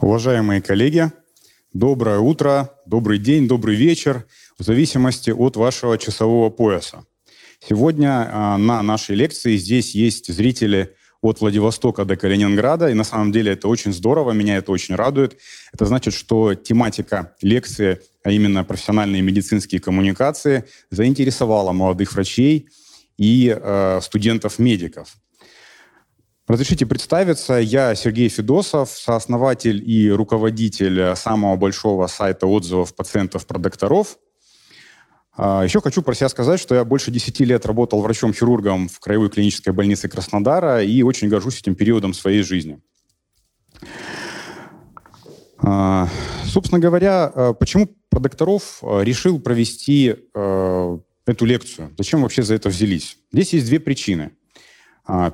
Уважаемые коллеги, доброе утро, добрый день, добрый вечер, в зависимости от вашего часового пояса. Сегодня э, на нашей лекции здесь есть зрители от Владивостока до Калининграда, и на самом деле это очень здорово, меня это очень радует. Это значит, что тематика лекции, а именно профессиональные медицинские коммуникации, заинтересовала молодых врачей и э, студентов-медиков. Разрешите представиться. Я Сергей Федосов, сооснователь и руководитель самого большого сайта отзывов пациентов про. А, Еще хочу про себя сказать, что я больше 10 лет работал врачом-хирургом в Краевой клинической больнице Краснодара и очень горжусь этим периодом своей жизни. А, собственно говоря, а, почему про решил провести эту лекцию? Зачем вообще за это взялись? Здесь есть две причины –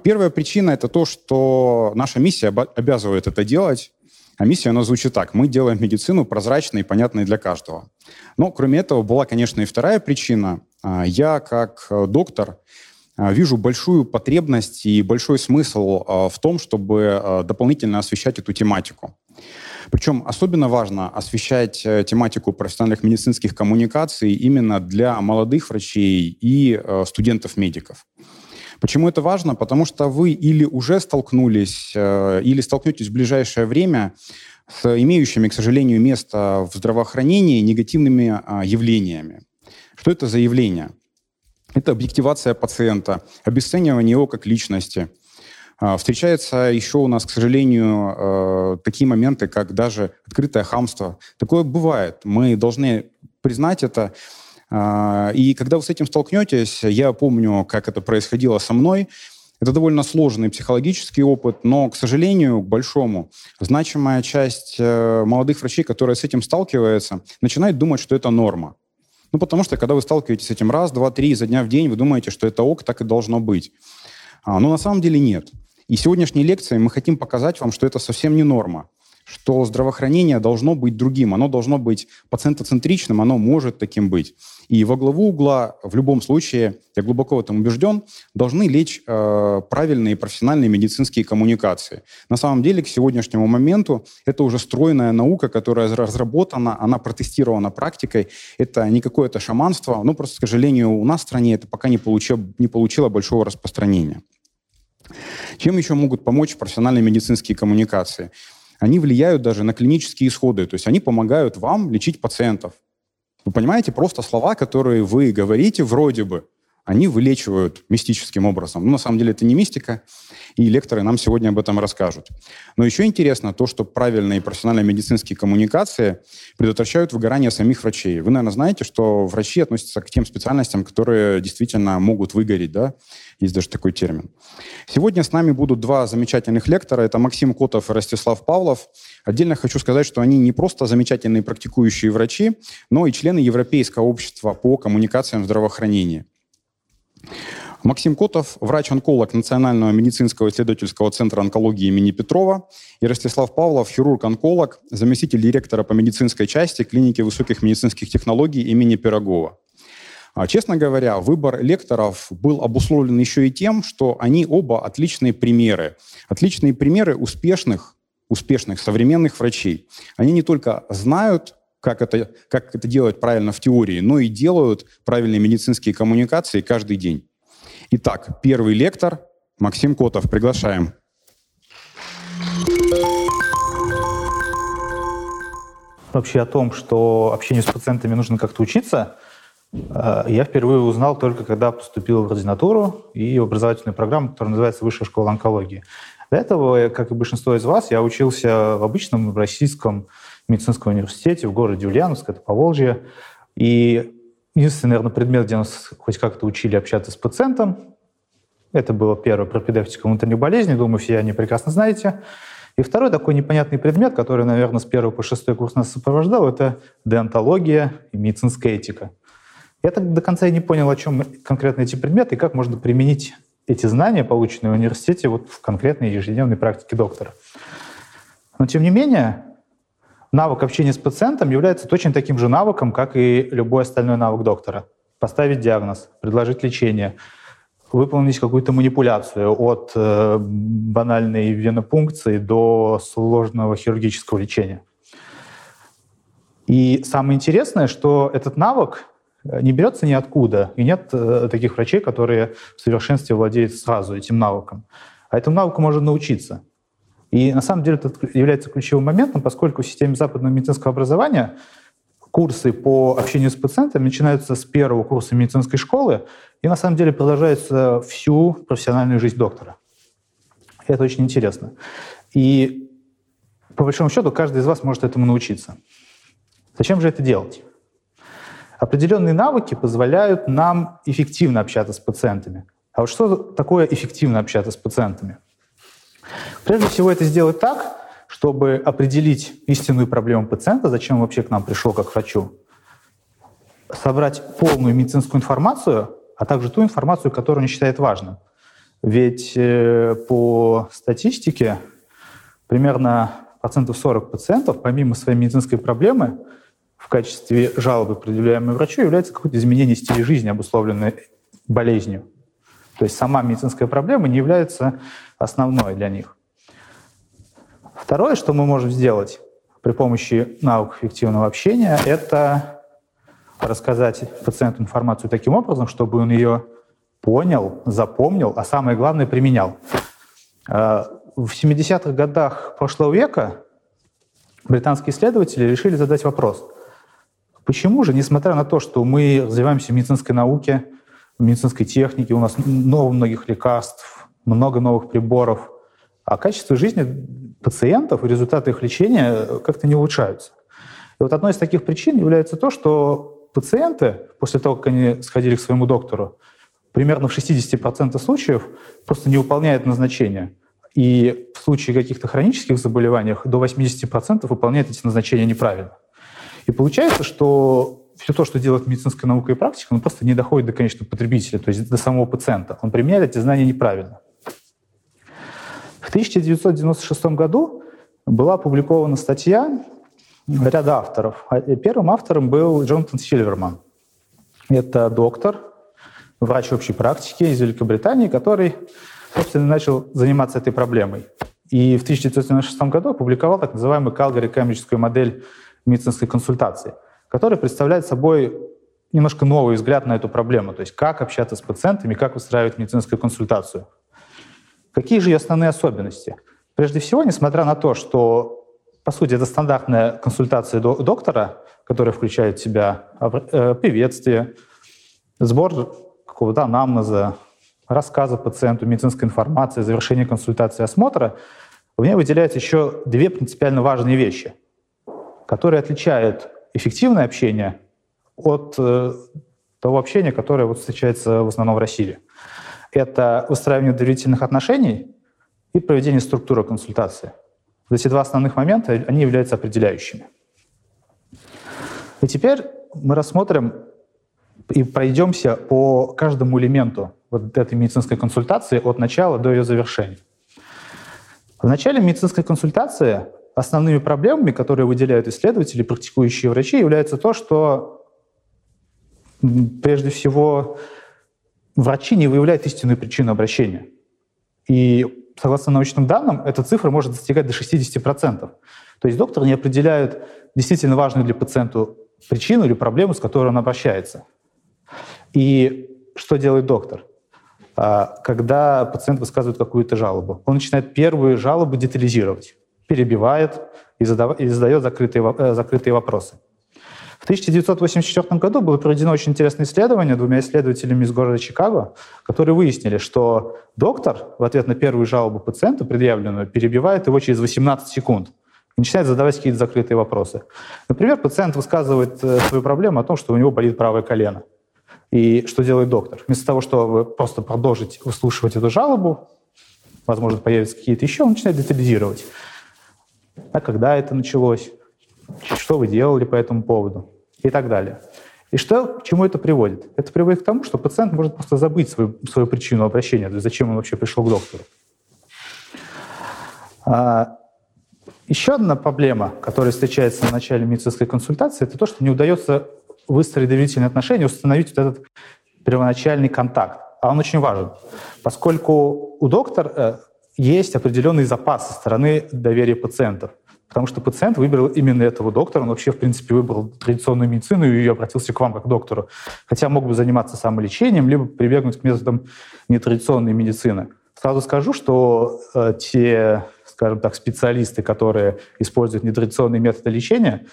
первая причина – это то, что наша миссия обязывает это делать. А миссия, она звучит так. Мы делаем медицину прозрачной и понятной для каждого. Но, кроме этого, была, конечно, и вторая причина. А, я, как э, доктор, а, вижу большую потребность и большой смысл в том, чтобы дополнительно освещать эту тематику. Причем особенно важно освещать э, тематику профессиональных медицинских коммуникаций именно для молодых врачей и э, студентов-медиков. Почему это важно? Потому что вы или уже столкнулись, э, или столкнетесь в ближайшее время с имеющими, к сожалению, место в здравоохранении негативными а, явлениями. Что это за явления? Это объективация пациента, обесценивание его как личности. А, встречается еще у нас, к сожалению, э, такие моменты, как даже открытое хамство. Такое бывает. Мы должны признать это и когда вы с этим столкнетесь, я помню, как это происходило со мной, это довольно сложный психологический опыт, но, к сожалению, к большому, значимая часть э, молодых врачей, которые с этим сталкиваются, начинает думать, что это норма. Ну, потому что, когда вы сталкиваетесь с этим раз, два, три, изо дня в день, вы думаете, что это ок, так и должно быть. А, но на самом деле нет. И сегодняшней лекцией мы хотим показать вам, что это совсем не норма что здравоохранение должно быть другим, оно должно быть пациентоцентричным, оно может таким быть. И во главу угла, в любом случае, я глубоко в этом убежден, должны лечь э, правильные профессиональные медицинские коммуникации. На самом деле, к сегодняшнему моменту это уже стройная наука, которая разработана, она протестирована практикой. Это не какое-то шаманство, ну просто, к сожалению, у нас в стране это пока не получило, не получило большого распространения. Чем еще могут помочь профессиональные медицинские коммуникации? Они влияют даже на клинические исходы. То есть они помогают вам лечить пациентов. Вы понимаете, просто слова, которые вы говорите вроде бы, они вылечивают мистическим образом. Но на самом деле это не мистика, и лекторы нам сегодня об этом расскажут. Но еще интересно то, что правильные профессиональные медицинские коммуникации предотвращают выгорание самих врачей. Вы, наверное, знаете, что врачи относятся к тем специальностям, которые действительно могут выгореть, да? Есть даже такой термин. Сегодня с нами будут два замечательных лектора. Это Максим Котов и Ростислав Павлов. Отдельно хочу сказать, что они не просто замечательные практикующие врачи, но и члены Европейского общества по коммуникациям в здравоохранении. Максим Котов, врач-онколог Национального медицинского исследовательского центра онкологии имени Петрова, и Ростислав Павлов, хирург-онколог, заместитель директора по медицинской части клиники высоких медицинских технологий имени Пирогова. А, честно говоря, выбор лекторов был обусловлен еще и тем, что они оба отличные примеры. Отличные примеры успешных, успешных современных врачей. Они не только знают, как это, как это делать правильно в теории, но и делают правильные медицинские коммуникации каждый день. Итак, первый лектор Максим Котов. Приглашаем. Вообще о том, что общению с пациентами нужно как-то учиться – Э, я впервые узнал только, когда поступил в ординатуру и образовательную программу, которая называется «Высшая школа онкологии». До этого, как и большинство из вас, я учился в обычном российском медицинском университете в городе Ульяновск, это Поволжье. И единственный, наверное, предмет, где нас хоть как-то учили общаться с пациентом, это было первое пропедевтика внутренних болезней, думаю, все они прекрасно знаете. И второй такой непонятный предмет, который, наверное, с первого по шестой курс нас сопровождал, это деонтология и медицинская этика. Я так до конца и не понял, о чем конкретно эти предметы и как можно применить эти знания, полученные в университете, вот в конкретной ежедневной практике доктора. Но тем не менее, навык общения с пациентом является точно таким же навыком, как и любой остальной навык доктора. Поставить диагноз, предложить лечение, выполнить какую-то манипуляцию от э, банальной венопункции до сложного хирургического лечения. И самое интересное, что этот навык э, не берется ниоткуда, и нет э, таких врачей, которые в совершенстве владеют сразу этим навыком. А этому навыку можно научиться. И на самом деле это является ключевым моментом, поскольку в системе западного медицинского образования курсы по общению с пациентами начинаются с первого курса медицинской школы и на самом деле продолжаются всю профессиональную жизнь доктора. Это очень интересно. И по большому счету каждый из вас может этому научиться. Зачем же это делать? Определенные навыки позволяют нам эффективно общаться с пациентами. А вот что такое эффективно общаться с пациентами? Прежде всего это сделать так, чтобы определить истинную проблему пациента, зачем он вообще к нам пришел как врачу, собрать полную медицинскую информацию, а также ту информацию, которую он считает важным. Ведь э, по статистике примерно процентов 40 пациентов, помимо своей медицинской проблемы, в качестве жалобы, предъявляемой врачу, является какое-то изменение стиля жизни, обусловленное болезнью. То есть сама медицинская проблема не является основной для них. Второе, что мы можем сделать при помощи наук эффективного общения, это рассказать пациенту информацию таким образом, чтобы он ее понял, запомнил, а самое главное, применял. Э, в 70-х годах прошлого века британские исследователи решили задать вопрос, почему же, несмотря на то, что мы развиваемся в медицинской науке, медицинской технике, у нас много многих лекарств, много новых приборов, а качество жизни пациентов и результаты их лечения как-то не улучшаются. И вот одной из таких причин является то, что пациенты, после того, как они сходили к своему доктору, примерно в 60% случаев просто не выполняют назначения. И в случае каких-то хронических заболеваний до 80% выполняют эти назначения неправильно. И получается, что все то, что делает медицинская наука и практика, он просто не доходит до конечного потребителя, то есть до самого пациента. Он применяет эти знания неправильно. В 1996 году была опубликована статья ряда авторов. А, первым автором был Джонатан Сильверман. Это доктор, врач общей практики из Великобритании, который, собственно, начал заниматься этой проблемой. И в 1996 году опубликовал так называемую Калгари-Кембриджскую модель медицинской консультации, которая представляет собой немножко новый взгляд на эту проблему, то есть как общаться с пациентами, как выстраивать медицинскую консультацию. Какие же ее основные особенности? Прежде всего, несмотря на то, что, по сути, это стандартная консультация доктора, которая включает в себя э, приветствие, сбор какого-то анамнеза, рассказа пациенту, медицинской информации, завершение консультации, осмотра, в ней выделяются еще две принципиально важные вещи, которые отличают эффективное общение от э, того общения, которое вот встречается в основном в России – это выстраивание доверительных отношений и проведение структуры консультации. Вот эти два основных момента, они являются определяющими. И теперь мы рассмотрим и пройдемся по каждому элементу вот этой медицинской консультации от начала до ее завершения. В начале медицинской консультации основными проблемами, которые выделяют исследователи, практикующие врачи, является то, что прежде всего врачи не выявляют истинную причину обращения. И согласно научным данным, эта цифра может достигать до 60%. То есть доктор не определяет действительно важную для пациента причину или проблему, с которой он обращается. И что делает доктор? А, когда пациент высказывает какую-то жалобу, он начинает первую жалобу детализировать, перебивает и задает закрытые, э, закрытые вопросы. В 1984 году было проведено очень интересное исследование двумя исследователями из города Чикаго, которые выяснили, что доктор в ответ на первую жалобу пациента, предъявленную, перебивает его через 18 секунд и начинает задавать какие-то закрытые вопросы. Например, пациент высказывает э, свою проблему о том, что у него болит правое колено. И что делает доктор? Вместо того, чтобы просто продолжить выслушивать эту жалобу, возможно, появятся какие-то еще, он начинает детализировать. А когда это началось? Что вы делали по этому поводу? и так далее. И что, к чему это приводит? Это приводит к тому, что пациент может просто забыть свою, свою причину обращения, то есть зачем он вообще пришел к доктору. А, еще одна проблема, которая встречается в начале медицинской консультации, это то, что не удается выстроить доверительные отношения, установить вот этот первоначальный контакт. а он очень важен, поскольку у доктора э, есть определенный запас со стороны доверия пациентов. Потому что пациент выбрал именно этого доктора, он вообще, в принципе, выбрал традиционную медицину и обратился к вам как к доктору. Хотя мог бы заниматься самолечением, либо прибегнуть к методам нетрадиционной медицины. Сразу скажу, что э, те, скажем так, специалисты, которые используют нетрадиционные методы лечения,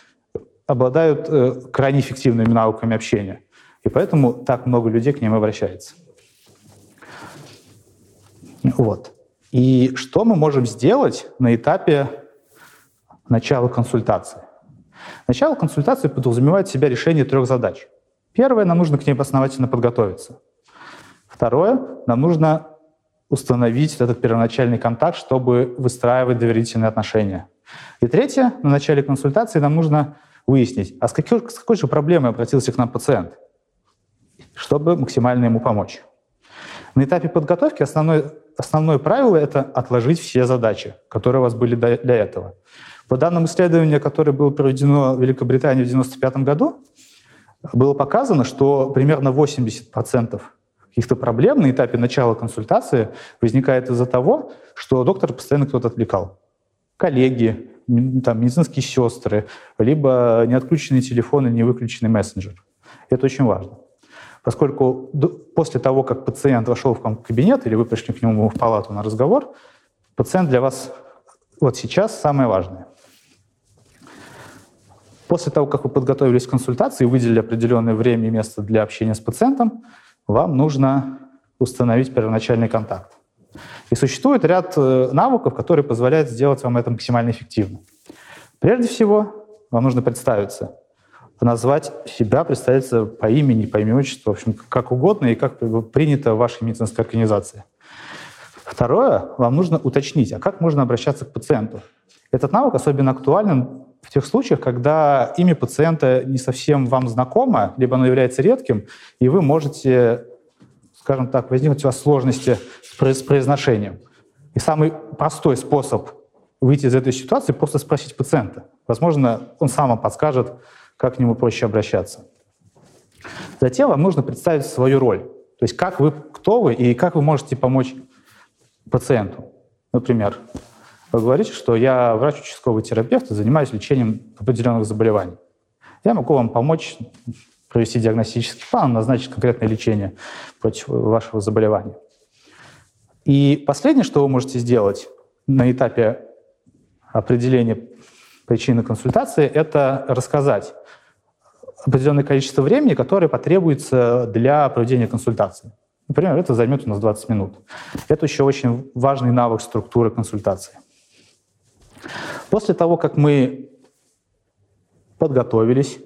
обладают э, крайне эффективными навыками общения. И поэтому так много людей к ним обращается. Вот. И что мы можем сделать на этапе начала консультации? Начало консультации подразумевает в себя решение трех задач. Первое, нам нужно к ней основательно подготовиться. Второе, нам нужно установить этот первоначальный контакт, чтобы выстраивать доверительные отношения. И третье, на начале консультации нам нужно выяснить, а с какой, с какой же проблемой обратился к нам пациент, чтобы максимально ему помочь. На этапе подготовки основное, основное правило — это отложить все задачи, которые у вас были для этого. По данным исследования, которое было проведено в Великобритании в 1995 году, было показано, что примерно 80% каких-то проблем на этапе начала консультации возникает из-за того, что доктор постоянно кто-то отвлекал. Коллеги, там, медицинские сестры, либо не отключенный телефон и не выключенный мессенджер. Это очень важно. Поскольку после того, как пациент вошел в кабинет или вы пришли к нему в палату на разговор, пациент для вас вот сейчас самое важное. После того, как вы подготовились к консультации и выделили определенное время и место для общения с пациентом, вам нужно установить первоначальный контакт. И существует ряд э, навыков, которые позволяют сделать вам это максимально эффективно. Прежде всего, вам нужно представиться, назвать себя, представиться по имени, по имени отчеству, в общем, как угодно и как принято в вашей медицинской организации. Второе, вам нужно уточнить, а как можно обращаться к пациенту. Этот навык особенно актуален в тех случаях, когда имя пациента не совсем вам знакомо, либо оно является редким, и вы можете, скажем так, возникнуть у вас сложности с произношением. И самый простой способ выйти из этой ситуации — просто спросить пациента. Возможно, он сам вам подскажет, как к нему проще обращаться. Затем вам нужно представить свою роль. То есть как вы, кто вы и как вы можете помочь пациенту. Например, вы говорите, что я врач-участковый терапевт и занимаюсь лечением определенных заболеваний. Я могу вам помочь провести диагностический план, назначить конкретное лечение против вашего заболевания. И последнее, что вы можете сделать на этапе определения причины консультации, это рассказать определенное количество времени, которое потребуется для проведения консультации. Например, это займет у нас 20 минут. Это еще очень важный навык структуры консультации. После того, как мы подготовились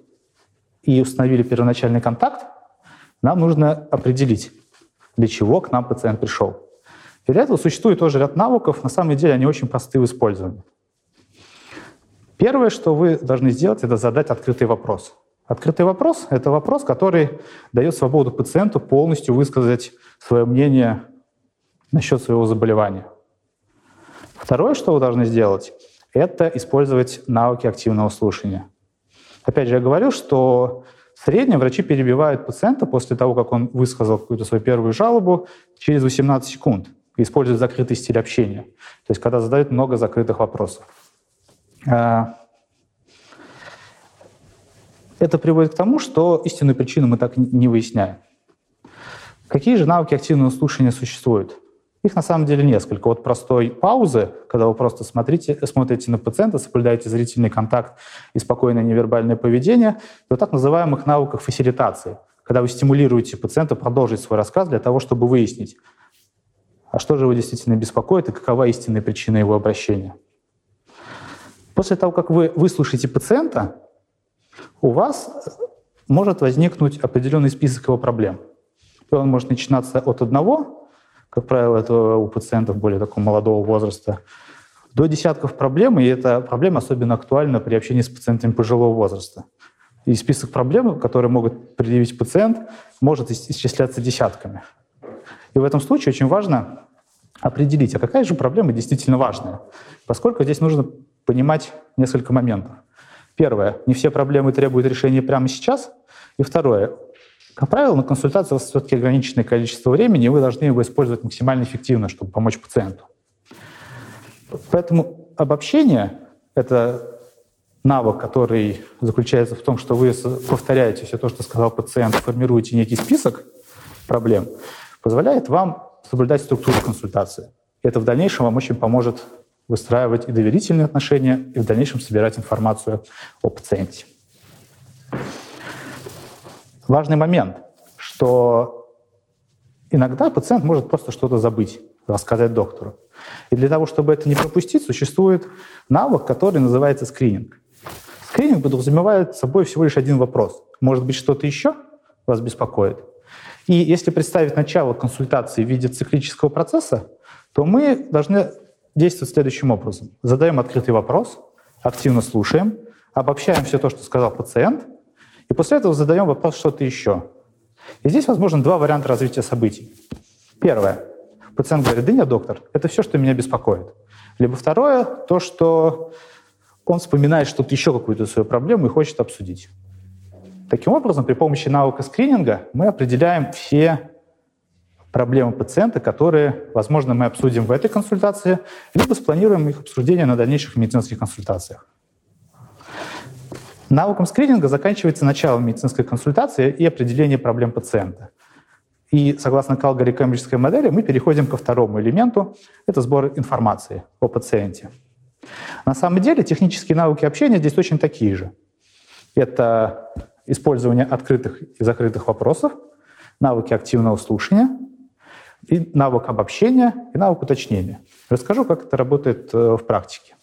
и установили первоначальный контакт, нам нужно определить, для чего к нам пациент пришел. И для этого существует тоже ряд навыков. На самом деле они очень просты в использовании. Первое, что вы должны сделать, это задать открытый вопрос. Открытый вопрос — это вопрос, который дает свободу пациенту полностью высказать свое мнение насчет своего заболевания. Второе, что вы должны сделать, это использовать навыки активного слушания. Опять же, я говорил, что в среднем врачи перебивают пациента после того, как он высказал какую-то свою первую жалобу, через 18 секунд, используют закрытый стиль общения. То есть когда задают много закрытых вопросов. Это приводит к тому, что истинную причину мы так не выясняем. Какие же навыки активного слушания существуют? Их на самом деле несколько. От простой паузы, когда вы просто смотрите, смотрите на пациента, соблюдаете зрительный контакт и спокойное невербальное поведение, до так называемых навыков фасилитации, когда вы стимулируете пациента продолжить свой рассказ для того, чтобы выяснить, а что же его действительно беспокоит и какова истинная причина его обращения. После того, как вы выслушаете пациента, у вас может возникнуть определенный список его проблем. Он может начинаться от одного, как правило, это у пациентов более такого молодого возраста, до десятков проблем, и эта проблема особенно актуальна при общении с пациентами пожилого возраста. И список проблем, которые могут предъявить пациент, может исчисляться десятками. И в этом случае очень важно определить, а какая же проблема действительно важная, поскольку здесь нужно понимать несколько моментов. Первое, не все проблемы требуют решения прямо сейчас. И второе, Как правило, на консультации у вас все-таки ограниченное количество времени, и вы должны его использовать максимально эффективно, чтобы помочь пациенту. Поэтому обобщение — это навык, который заключается в том, что вы повторяете все то, что сказал пациент, формируете некий список проблем, позволяет вам соблюдать структуру консультации. Это в дальнейшем вам очень поможет выстраивать и доверительные отношения, и в дальнейшем собирать информацию о пациенте. Важный момент, что иногда пациент может просто что-то забыть, рассказать доктору. И для того, чтобы это не пропустить, существует навык, который называется скрининг. Скрининг подразумевает собой всего лишь один вопрос. Может быть, что-то еще вас беспокоит? И если представить начало консультации в виде циклического процесса, то мы должны действовать следующим образом. Задаем открытый вопрос, активно слушаем, обобщаем все то, что сказал пациент, и после этого задаем вопрос что-то еще. И здесь возможно два варианта развития событий. Первое. Пациент говорит, да нет, доктор, это все, что меня беспокоит. Либо второе, то, что он вспоминает что-то еще, какую-то свою проблему и хочет обсудить. Таким образом, при помощи навыка скрининга мы определяем все проблемы пациента, которые, возможно, мы обсудим в этой консультации, либо спланируем их обсуждение на дальнейших медицинских консультациях. Навыком скрининга заканчивается начало медицинской консультации и определение проблем пациента. И согласно Калгари-Кембриджской модели мы переходим ко второму элементу — это сбор информации о пациенте. На самом деле технические навыки общения здесь очень такие же. Это использование открытых и закрытых вопросов, навыки активного слушания, и навык обобщения, и навык уточнения. Расскажу, как это работает э, в практике.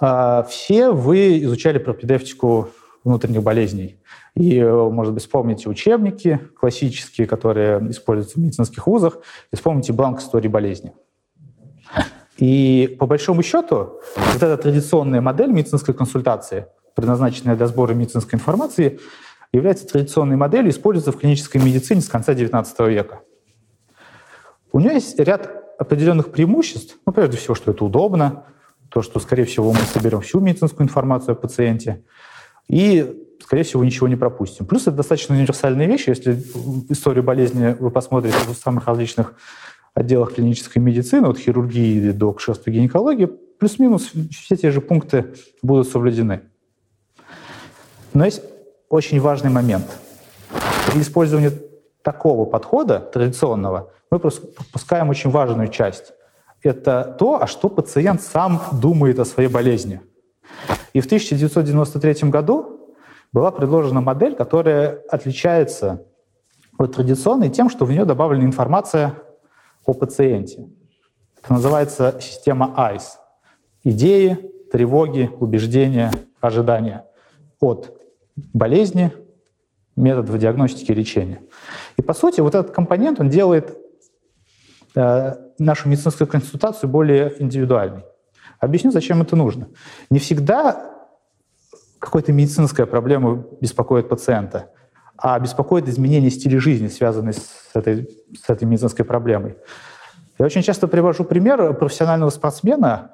А, все вы изучали пропедевтику внутренних болезней. И, э, может быть, вспомните учебники классические, которые используются в медицинских вузах, и вспомните бланк истории болезни. И по большому счету, вот эта традиционная модель медицинской консультации, предназначенная для сбора медицинской информации, является традиционной моделью, используется в клинической медицине с конца XIX века. У нее есть ряд определенных преимуществ. Ну, прежде всего, что это удобно, то, что, скорее всего, мы соберем всю медицинскую информацию о пациенте, и, скорее всего, ничего не пропустим. Плюс это достаточно универсальная вещь. Если историю болезни вы посмотрите в самых различных отделах клинической медицины, от хирургии до кшерства гинекологии, плюс-минус все те же пункты будут соблюдены. Но есть очень важный момент. При использовании такого подхода, традиционного, мы пропускаем очень важную часть. Это то, а что пациент сам думает о своей болезни. И в 1993 году была предложена модель, которая отличается от традиционной тем, что в нее добавлена информация о пациенте. Это называется система ICE. Идеи, тревоги, убеждения, ожидания от болезни, методов диагностики и лечения. И по сути вот этот компонент, он делает э, нашу медицинскую консультацию более индивидуальной. Объясню, зачем это нужно. Не всегда какая-то медицинская проблема беспокоит пациента – а беспокоит изменение стиля жизни, связанные с этой, с этой медицинской проблемой. Я очень часто привожу пример профессионального спортсмена,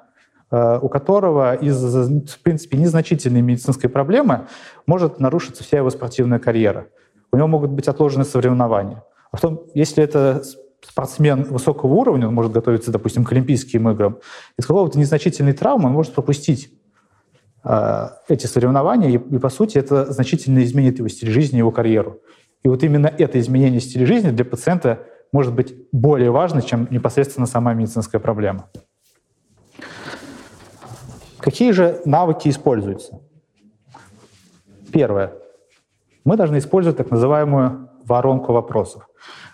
э, у которого из-за, в принципе, незначительной медицинской проблемы может нарушиться вся его спортивная карьера. У него могут быть отложены соревнования. А в том, если это спортсмен высокого уровня, он может готовиться, допустим, к Олимпийским играм, из какого-то незначительной травмы он может пропустить Э, эти соревнования, и, и по сути это значительно изменит его стиль жизни, его карьеру. И вот именно это изменение стиля жизни для пациента может быть более важно, чем непосредственно сама медицинская проблема. Какие же навыки используются? Первое. Мы должны использовать так называемую воронку вопросов.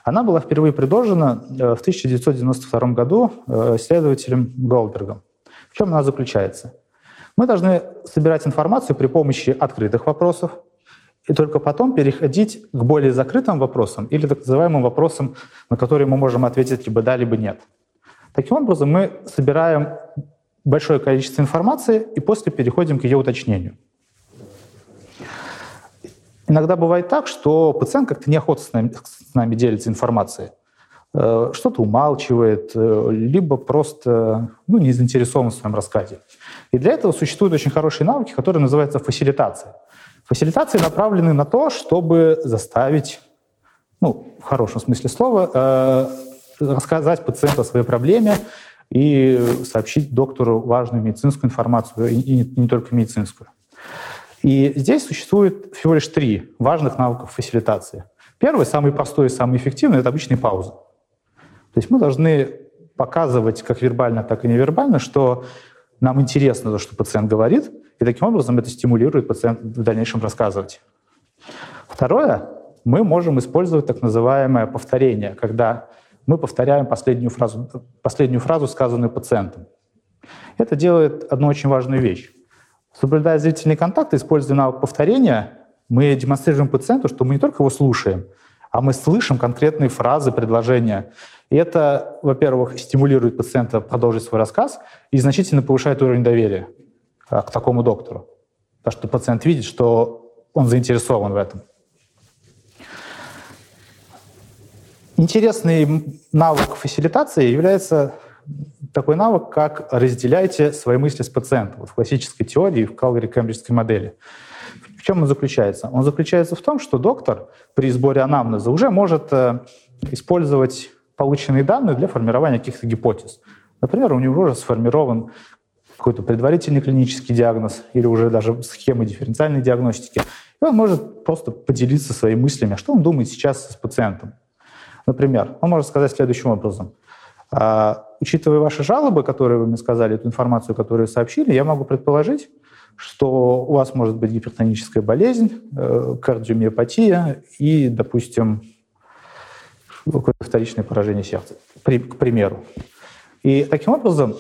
Она была впервые предложена э, в 1992 году э, исследователем Голдбергом. В чем она заключается? Мы должны собирать информацию при помощи открытых вопросов, и только потом переходить к более закрытым вопросам или так называемым вопросам, на которые мы можем ответить либо да, либо нет. Таким образом, мы собираем большое количество информации и после переходим к ее уточнению. Иногда бывает так, что пациент как-то неохотно с нами, с нами делится информацией. Э, что-то умалчивает, э, либо просто ну, не заинтересован в своем рассказе. И для этого существуют очень хорошие навыки, которые называются фасилитация. Фасилитации направлены на то, чтобы заставить, ну, в хорошем смысле слова, э, рассказать пациенту о своей проблеме и сообщить доктору важную медицинскую информацию, и не, не только медицинскую. И здесь существует всего лишь три важных навыка фасилитации. Первый, самый простой и самый эффективный, это обычные паузы. То есть мы должны показывать как вербально, так и невербально, что нам интересно то, что пациент говорит, и таким образом это стимулирует пациента в дальнейшем рассказывать. Второе, мы можем использовать так называемое повторение, когда мы повторяем последнюю фразу, последнюю фразу сказанную пациентом. Это делает одну очень важную вещь. Соблюдая зрительный контакт, используя навык повторения, мы демонстрируем пациенту, что мы не только его слушаем, а мы слышим конкретные фразы, предложения. И это, во-первых, стимулирует пациента продолжить свой рассказ и значительно повышает уровень доверия а, к такому доктору. Потому что пациент видит, что он заинтересован в этом. Интересный навык фасилитации является такой навык, как разделяйте свои мысли с пациентом. Вот в классической теории, в Калгари-Кембриджской модели. В чем он заключается? Он заключается в том, что доктор при сборе анамнеза уже может э, использовать полученные данные для формирования каких-то гипотез. Например, у него уже сформирован какой-то предварительный клинический диагноз или уже даже схемы дифференциальной диагностики. И он может просто поделиться своими мыслями, что он думает сейчас с пациентом. Например, он может сказать следующим образом. Учитывая ваши жалобы, которые вы мне сказали, эту информацию, которую сообщили, я могу предположить, что у вас может быть гипертоническая болезнь, э, кардиомиопатия и, допустим, какое-то вторичное поражение сердца, к примеру. И таким образом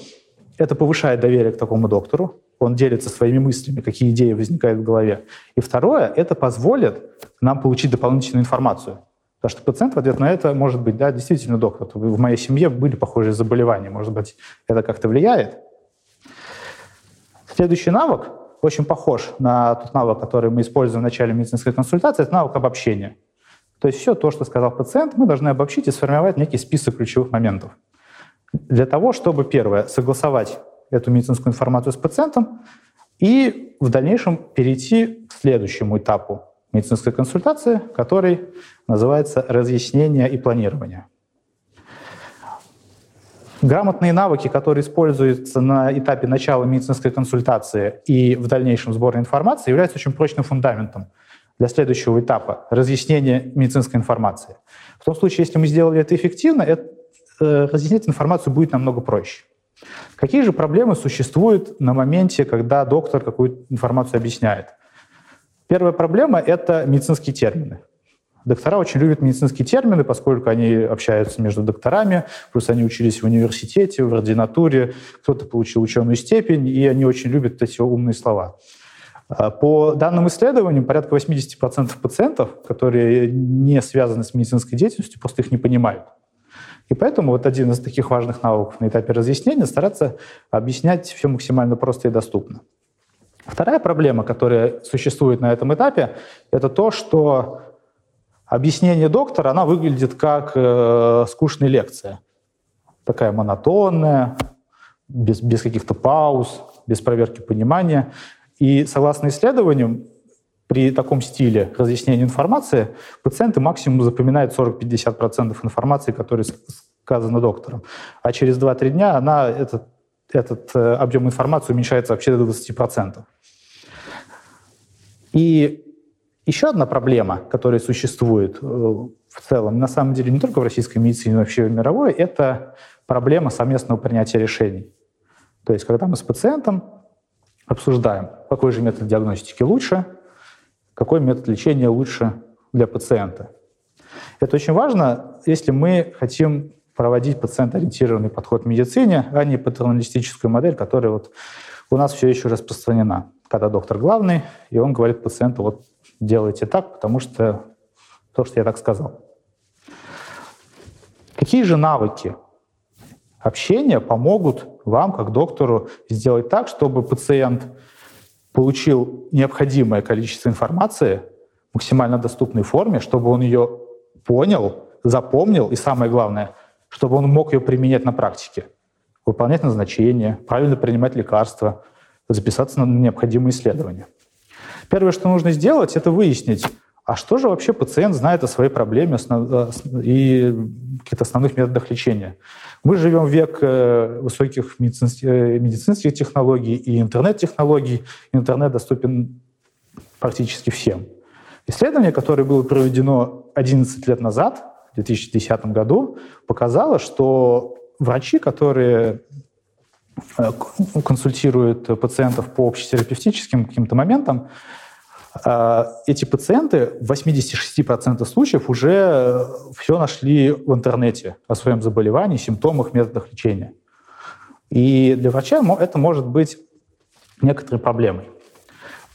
это повышает доверие к такому доктору, он делится своими мыслями, какие идеи возникают в голове. И второе, это позволит нам получить дополнительную информацию. Потому что пациент в ответ на это может быть, да, действительно, доктор, в моей семье были похожие заболевания, может быть, это как-то влияет. Следующий навык очень похож на тот навык, который мы используем в начале медицинской консультации, это навык обобщения. То есть все то, что сказал пациент, мы должны обобщить и сформировать некий список ключевых моментов. Для того, чтобы, первое, согласовать эту медицинскую информацию с пациентом и в дальнейшем перейти к следующему этапу медицинской консультации, который называется разъяснение и планирование. Грамотные навыки, которые используются на этапе начала медицинской консультации и в дальнейшем сбора информации, являются очень прочным фундаментом для следующего этапа разъяснения медицинской информации. В том случае, если мы сделали это эффективно, это, э, разъяснять информацию будет намного проще. Какие же проблемы существуют на моменте, когда доктор какую-то информацию объясняет? Первая проблема — это медицинские термины. Доктора очень любят медицинские термины, поскольку они общаются между докторами, плюс они учились в университете, в ординатуре, кто-то получил ученую степень, и они очень любят эти умные слова. А, по данным исследованиям, порядка 80% пациентов, которые не связаны с медицинской деятельностью, просто их не понимают. И поэтому вот один из таких важных навыков на этапе разъяснения — стараться объяснять все максимально просто и доступно. Вторая проблема, которая существует на этом этапе, это то, что объяснение доктора, она выглядит как э, скучная лекция. Такая монотонная, без, без каких-то пауз, без проверки понимания. И согласно исследованиям, при таком стиле разъяснения информации пациенты максимум запоминают 40-50% информации, которая сказана доктором. А через 2-3 дня она, этот, этот э, объем информации уменьшается вообще до 20%. И еще одна проблема, которая существует э, в целом, на самом деле не только в российской медицине, но вообще в мировой, это проблема совместного принятия решений. То есть, когда мы с пациентом обсуждаем, какой же метод диагностики лучше, какой метод лечения лучше для пациента. Это очень важно, если мы хотим проводить пациент-ориентированный подход в медицине, а не патерналистическую модель, которая вот у нас все еще распространена. Когда доктор главный, и он говорит пациенту, вот делайте так, потому что то, что я так сказал. Какие же навыки общения помогут вам, как доктору, сделать так, чтобы пациент получил необходимое количество информации в максимально доступной форме, чтобы он ее понял, запомнил и, самое главное, чтобы он мог ее применять на практике, выполнять назначения, правильно принимать лекарства, записаться на необходимые исследования. Первое, что нужно сделать, это выяснить, а что же вообще пациент знает о своей проблеме э, и каких-то основных методах лечения? Мы живем в век э, высоких э, медицинских технологий и интернет-технологий. Интернет доступен практически всем. Исследование, которое было проведено 11 лет назад, в 2010 году, показало, что врачи, которые консультируют пациентов по общетерапевтическим каким-то моментам, а, эти пациенты в 86% случаев уже все нашли в интернете о своем заболевании, симптомах, методах лечения. И для врача это может быть некоторой проблемой.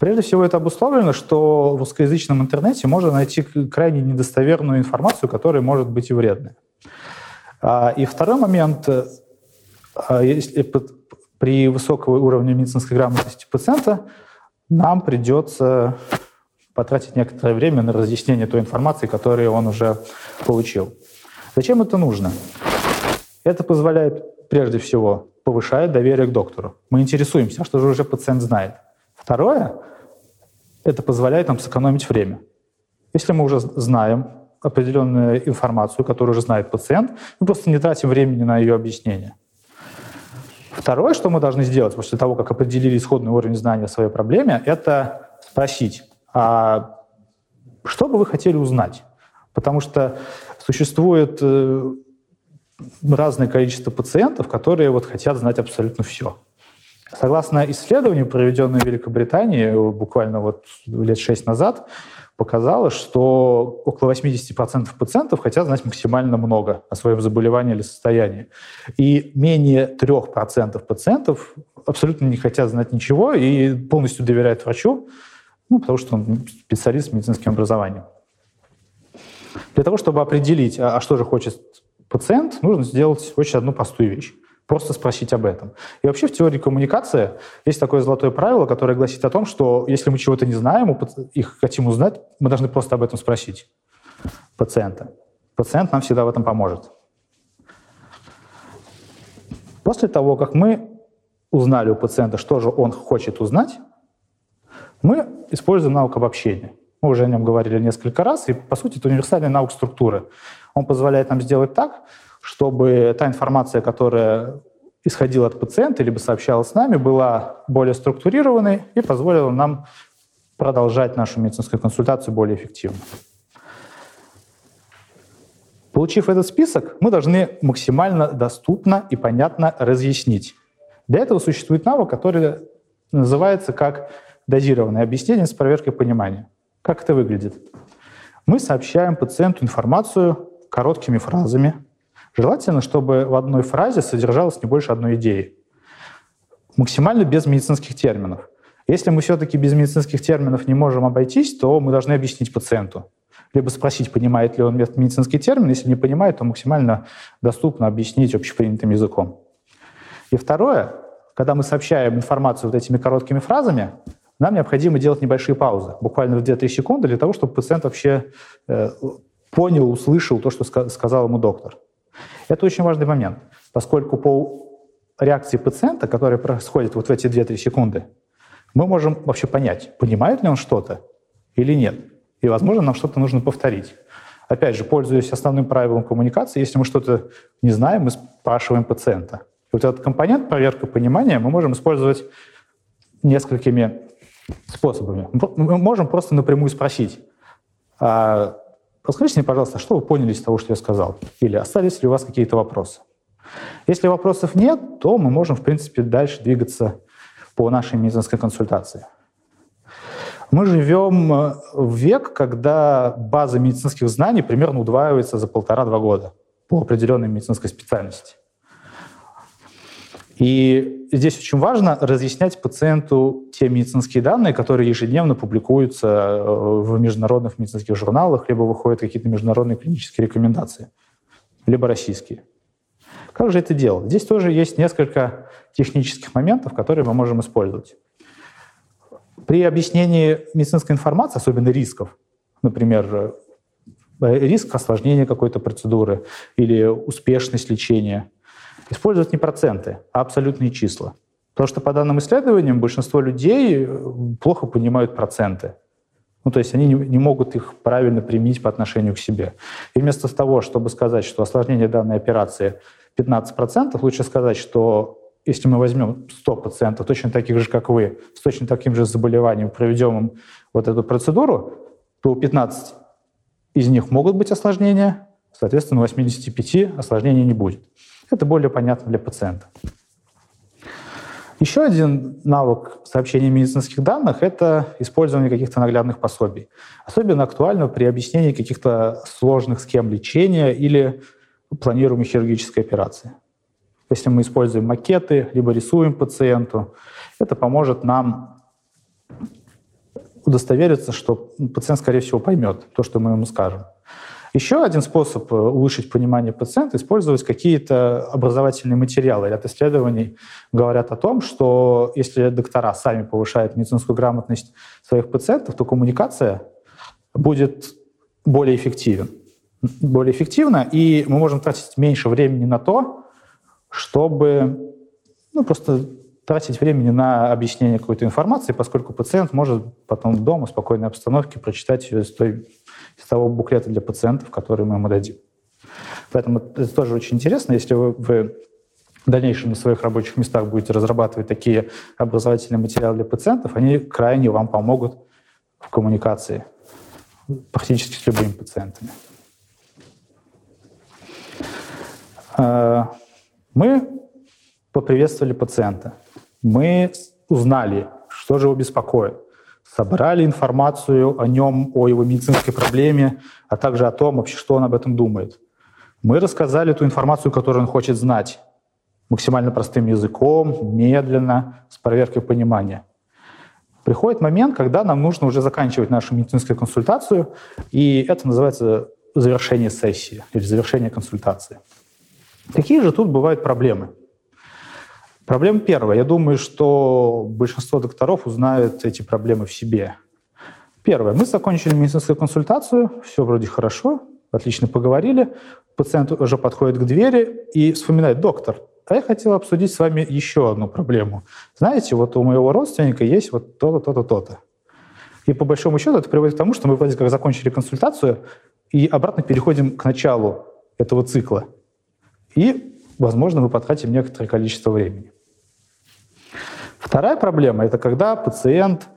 Прежде всего это обусловлено, что в русскоязычном интернете можно найти крайне недостоверную информацию, которая может быть и вредной. А, и второй момент, а, если при высоком уровне медицинской грамотности пациента нам придется потратить некоторое время на разъяснение той информации, которую он уже получил. Зачем это нужно? Это позволяет, прежде всего, повышает доверие к доктору. Мы интересуемся, а что же уже пациент знает. Второе, это позволяет нам сэкономить время. Если мы уже знаем определенную информацию, которую уже знает пациент, мы просто не тратим времени на ее объяснение. Второе, что мы должны сделать после того, как определили исходный уровень знания о своей проблеме, это спросить, а что бы вы хотели узнать? Потому что существует э, разное количество пациентов, которые вот хотят знать абсолютно все. Согласно исследованию, проведенному в Великобритании буквально вот лет шесть назад, показалось, что около 80% пациентов хотят знать максимально много о своем заболевании или состоянии. И менее 3% пациентов абсолютно не хотят знать ничего и полностью доверяют врачу, ну, потому что он специалист с медицинским образованием. Для того, чтобы определить, а, а что же хочет пациент, нужно сделать очень одну простую вещь. Просто спросить об этом. И вообще в теории коммуникации есть такое золотое правило, которое гласит о том, что если мы чего-то не знаем и хотим узнать, мы должны просто об этом спросить пациента. Пациент нам всегда в этом поможет. После того, как мы узнали у пациента, что же он хочет узнать, мы используем навык обобщения. Мы уже о нем говорили несколько раз, и, по сути, это универсальный навык структуры. Он позволяет нам сделать так, чтобы та информация, которая исходила от пациента, либо сообщалась с нами, была более структурированной и позволила нам продолжать нашу медицинскую консультацию более эффективно. Получив этот список, мы должны максимально доступно и понятно разъяснить. Для этого существует навык, который называется как дозированное объяснение с проверкой понимания. Как это выглядит? Мы сообщаем пациенту информацию короткими фразами, Желательно, чтобы в одной фразе содержалось не больше одной идеи. Максимально без медицинских терминов. Если мы все-таки без медицинских терминов не можем обойтись, то мы должны объяснить пациенту. Либо спросить, понимает ли он медицинский термин. Если не понимает, то максимально доступно объяснить общепринятым языком. И второе, когда мы сообщаем информацию вот этими короткими фразами, нам необходимо делать небольшие паузы, буквально в 2-3 секунды, для того, чтобы пациент вообще э, понял, услышал то, что сказал ему доктор. Это очень важный момент, поскольку по реакции пациента, которая происходит вот в эти 2-3 секунды, мы можем вообще понять, понимает ли он что-то или нет. И, возможно, нам что-то нужно повторить. Опять же, пользуясь основным правилом коммуникации, если мы что-то не знаем, мы спрашиваем пациента. И вот этот компонент проверка понимания мы можем использовать несколькими способами. Мы можем просто напрямую спросить, а Расскажите мне, пожалуйста, что вы поняли из того, что я сказал? Или остались ли у вас какие-то вопросы? Если вопросов нет, то мы можем, в принципе, дальше двигаться по нашей медицинской консультации. Мы живем э, в век, когда база медицинских знаний примерно удваивается за полтора-два года по определенной медицинской специальности. И здесь очень важно разъяснять пациенту те медицинские данные, которые ежедневно публикуются э, в международных медицинских журналах, либо выходят какие-то международные клинические рекомендации, либо российские. Как же это делать? Здесь тоже есть несколько технических моментов, которые мы можем использовать. При объяснении медицинской информации, особенно рисков, например, э, риск осложнения какой-то процедуры или успешность лечения – использовать не проценты, а абсолютные числа. Потому что по данным исследованиям большинство людей э, плохо понимают проценты. Ну, то есть они не, могут их правильно применить по отношению к себе. И вместо того, чтобы сказать, что осложнение данной операции 15%, лучше сказать, что если мы возьмем 100 пациентов, точно таких же, как вы, с точно таким же заболеванием, проведем им вот эту процедуру, то у 15 из них могут быть осложнения, соответственно, у 85 осложнений не будет. Это более понятно для пациента. Еще один навык сообщения медицинских данных — это использование каких-то наглядных пособий. Особенно актуально при объяснении каких-то сложных схем лечения или планируемой хирургической операции. Если мы используем макеты, либо рисуем пациенту, это поможет нам удостовериться, что пациент, скорее всего, поймет то, что мы ему скажем. Еще один способ э, улучшить понимание пациента — использовать какие-то образовательные материалы. Ряд исследований говорят о том, что если доктора сами повышают медицинскую грамотность своих пациентов, то коммуникация будет более эффективна. Более эффективна, и мы можем тратить меньше времени на то, чтобы ну, просто тратить времени на объяснение какой-то информации, поскольку пациент может потом дома в спокойной обстановке прочитать ее из той того буклета для пациентов, который мы ему дадим. Поэтому это тоже очень интересно. Если вы, вы в дальнейшем на своих рабочих местах будете разрабатывать такие образовательные материалы для пациентов, они крайне вам помогут в коммуникации практически с любыми пациентами. А, мы поприветствовали пациента. Мы узнали, что же его беспокоит собрали информацию о нем, о его медицинской проблеме, а также о том, вообще, что он об этом думает. Мы рассказали ту информацию, которую он хочет знать, максимально простым языком, медленно, с проверкой понимания. Приходит момент, когда нам нужно уже заканчивать нашу медицинскую консультацию, и это называется завершение сессии или завершение консультации. Какие же тут бывают проблемы? Проблема первая. Я думаю, что большинство докторов узнают эти проблемы в себе. Первое. Мы закончили медицинскую консультацию, все вроде хорошо, отлично поговорили. Пациент уже подходит к двери и вспоминает, доктор, а я хотел обсудить с вами еще одну проблему. Знаете, вот у моего родственника есть вот то-то, то-то, то-то. И по большому счету это приводит к тому, что мы вроде как закончили консультацию и обратно переходим к началу этого цикла. И, возможно, мы потратим некоторое количество времени. Вторая проблема – это когда пациент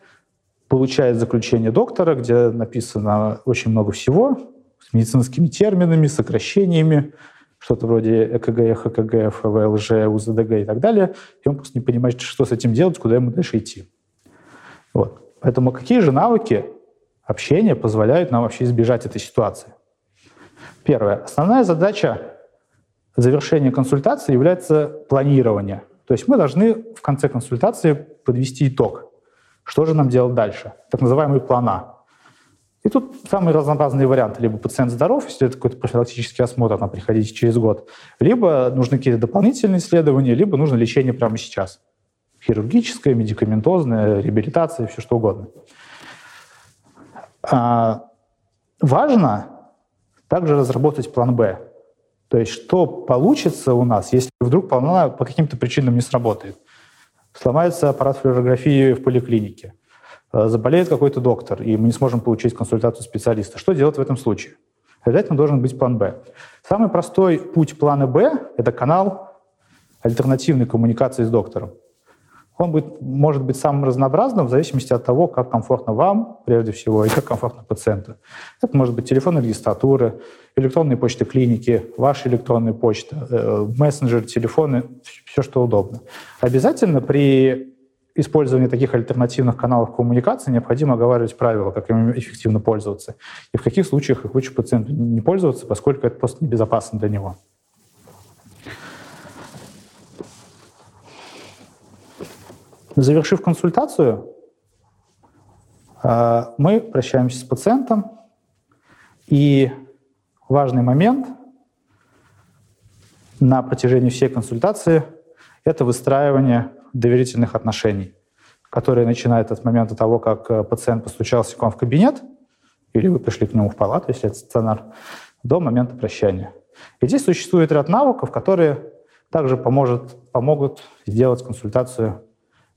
получает заключение доктора, где написано очень много всего, с медицинскими терминами, сокращениями, что-то вроде ЭКГ, ХКГ, ФВЛЖ, УЗДГ и так далее, и он просто не понимает, что с этим делать, куда ему дальше идти. Вот. Поэтому какие же навыки общения позволяют нам вообще избежать этой ситуации? Первое. Основная задача завершения консультации является планирование – то есть мы должны в конце консультации подвести итог. Что же нам делать дальше? Так называемый план А. И тут самые разнообразные варианты. Либо пациент здоров, если это какой-то профилактический осмотр, там, приходите через год. Либо нужны какие-то дополнительные исследования, либо нужно лечение прямо сейчас. Хирургическое, медикаментозное, реабилитация, все что угодно. А, важно также разработать план «Б». То есть что получится у нас, если вдруг плана по каким-то причинам не сработает? Сломается аппарат флюорографии в поликлинике, э, заболеет какой-то доктор, и мы не сможем получить консультацию специалиста. Что делать в этом случае? Обязательно должен быть план «Б». Самый простой путь плана «Б» — это канал альтернативной коммуникации с доктором. Он будет, может быть самым разнообразным в зависимости от того, как комфортно вам, прежде всего, и как комфортно пациенту. Это может быть телефонная регистратура, электронные почты клиники, ваша электронная почта, э, мессенджер, телефоны, все что удобно. Обязательно при использовании таких альтернативных каналов коммуникации необходимо оговаривать правила, как им эффективно пользоваться. И в каких случаях их лучше пациенту не пользоваться, поскольку это просто небезопасно для него. Завершив консультацию, э, мы прощаемся с пациентом, и важный момент на протяжении всей консультации – это выстраивание доверительных отношений, которые начинают от момента того, как э, пациент постучался к вам в кабинет, или вы пришли к нему в палату, если это стационар, до момента прощания. И здесь существует ряд навыков, которые также поможет, помогут сделать консультацию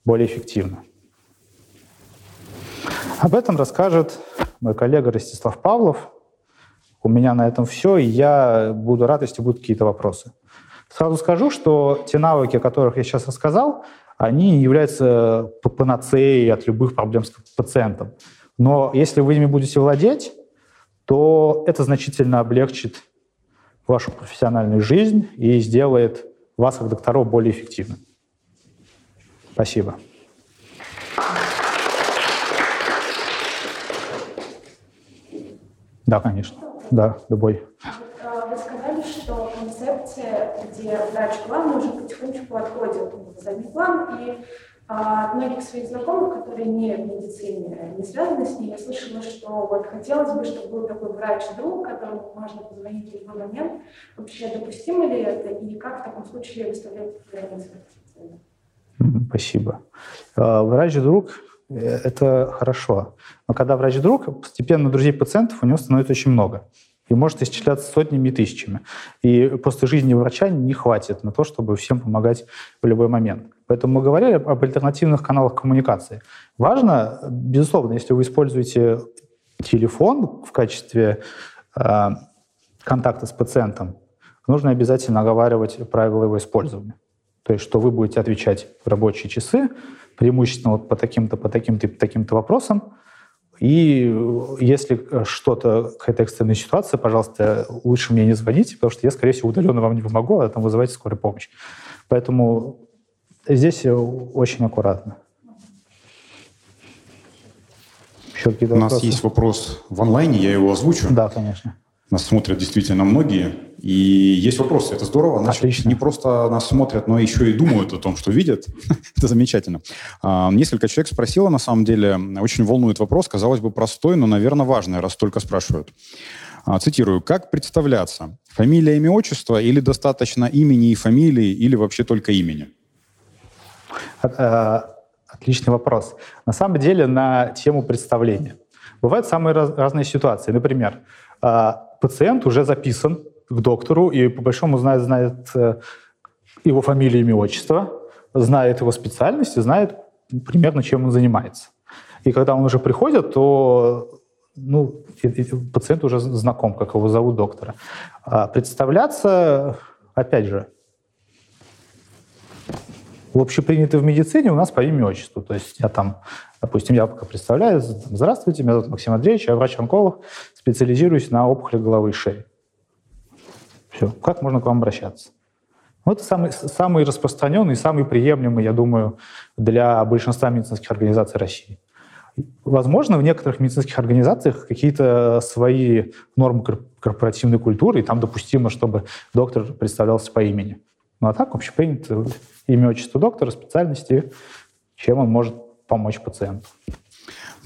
более эффективно. Об этом расскажет мой коллега Ростислав Павлов. У меня на этом все, и я буду рад, если будут какие-то вопросы. Сразу скажу, что те навыки, о которых я сейчас рассказал, они являются панацеей от любых проблем с пациентом. Но если вы ими будете владеть, то это значительно облегчит вашу профессиональную жизнь и сделает вас, как докторов, более эффективным. Спасибо. Да, конечно. Да, любой. А, вы сказали, что концепция, где врач главный, уже потихонечку отходит в задний план, и а, многих своих знакомых, которые не в медицине, не связаны с ней, я слышала, что вот хотелось бы, чтобы был такой врач-друг, которому можно позвонить в любой момент. Вообще допустимо ли это, и как в таком случае выставлять границы? Спасибо. А, врач-друг – это хорошо. Но когда врач-друг, постепенно друзей пациентов у него становится очень много и может исчисляться сотнями и тысячами. И просто жизни врача не хватит на то, чтобы всем помогать в любой момент. Поэтому мы говорили об альтернативных каналах коммуникации. Важно, безусловно, если вы используете телефон в качестве э, контакта с пациентом, нужно обязательно оговаривать правила его использования. То есть, что вы будете отвечать в рабочие часы, преимущественно вот по таким-то, по таким-то, по таким-то вопросам, и если что-то, какая-то экстренная ситуация, пожалуйста, лучше мне не звоните, потому что я, скорее всего, удаленно вам не помогу, а там вызывайте скорую помощь. Поэтому здесь очень аккуратно. Еще какие-то У вопросы? нас есть вопрос в онлайне, я его озвучу. Да, конечно. Нас смотрят действительно многие, и есть вопросы. Это здорово. Значит, Отлично. Не просто нас смотрят, но еще и думают о том, что видят. Это замечательно. А, несколько человек спросило, на самом деле, очень волнует вопрос, казалось бы, простой, но, наверное, важный, раз только спрашивают. А, цитирую. Как представляться? Фамилия, имя, отчество или достаточно имени и фамилии, или вообще только имени? Э, отличный вопрос. На самом деле, на тему представления. Бывают самые разные ситуации. Например, а, пациент уже записан к доктору и по большому знает, знает э, его фамилию, имя, отчество, знает его специальность и знает примерно, чем он занимается. И когда он уже приходит, то ну, пациент уже знаком, как его зовут доктора. А представляться, опять же, общепринято в медицине у нас по имени отчеству. То есть я там, допустим, я пока представляю, здравствуйте, меня зовут Максим Андреевич, я врач-онколог, специализируюсь на опухоли головы и шеи. Все. Как можно к вам обращаться? Вот самый, самый распространенный, самый приемлемый, я думаю, для большинства медицинских организаций России. Возможно, в некоторых медицинских организациях какие-то свои нормы корпоративной культуры, и там допустимо, чтобы доктор представлялся по имени. Ну а так общепринято имя, отчество доктора, специальности, чем он может помочь пациенту.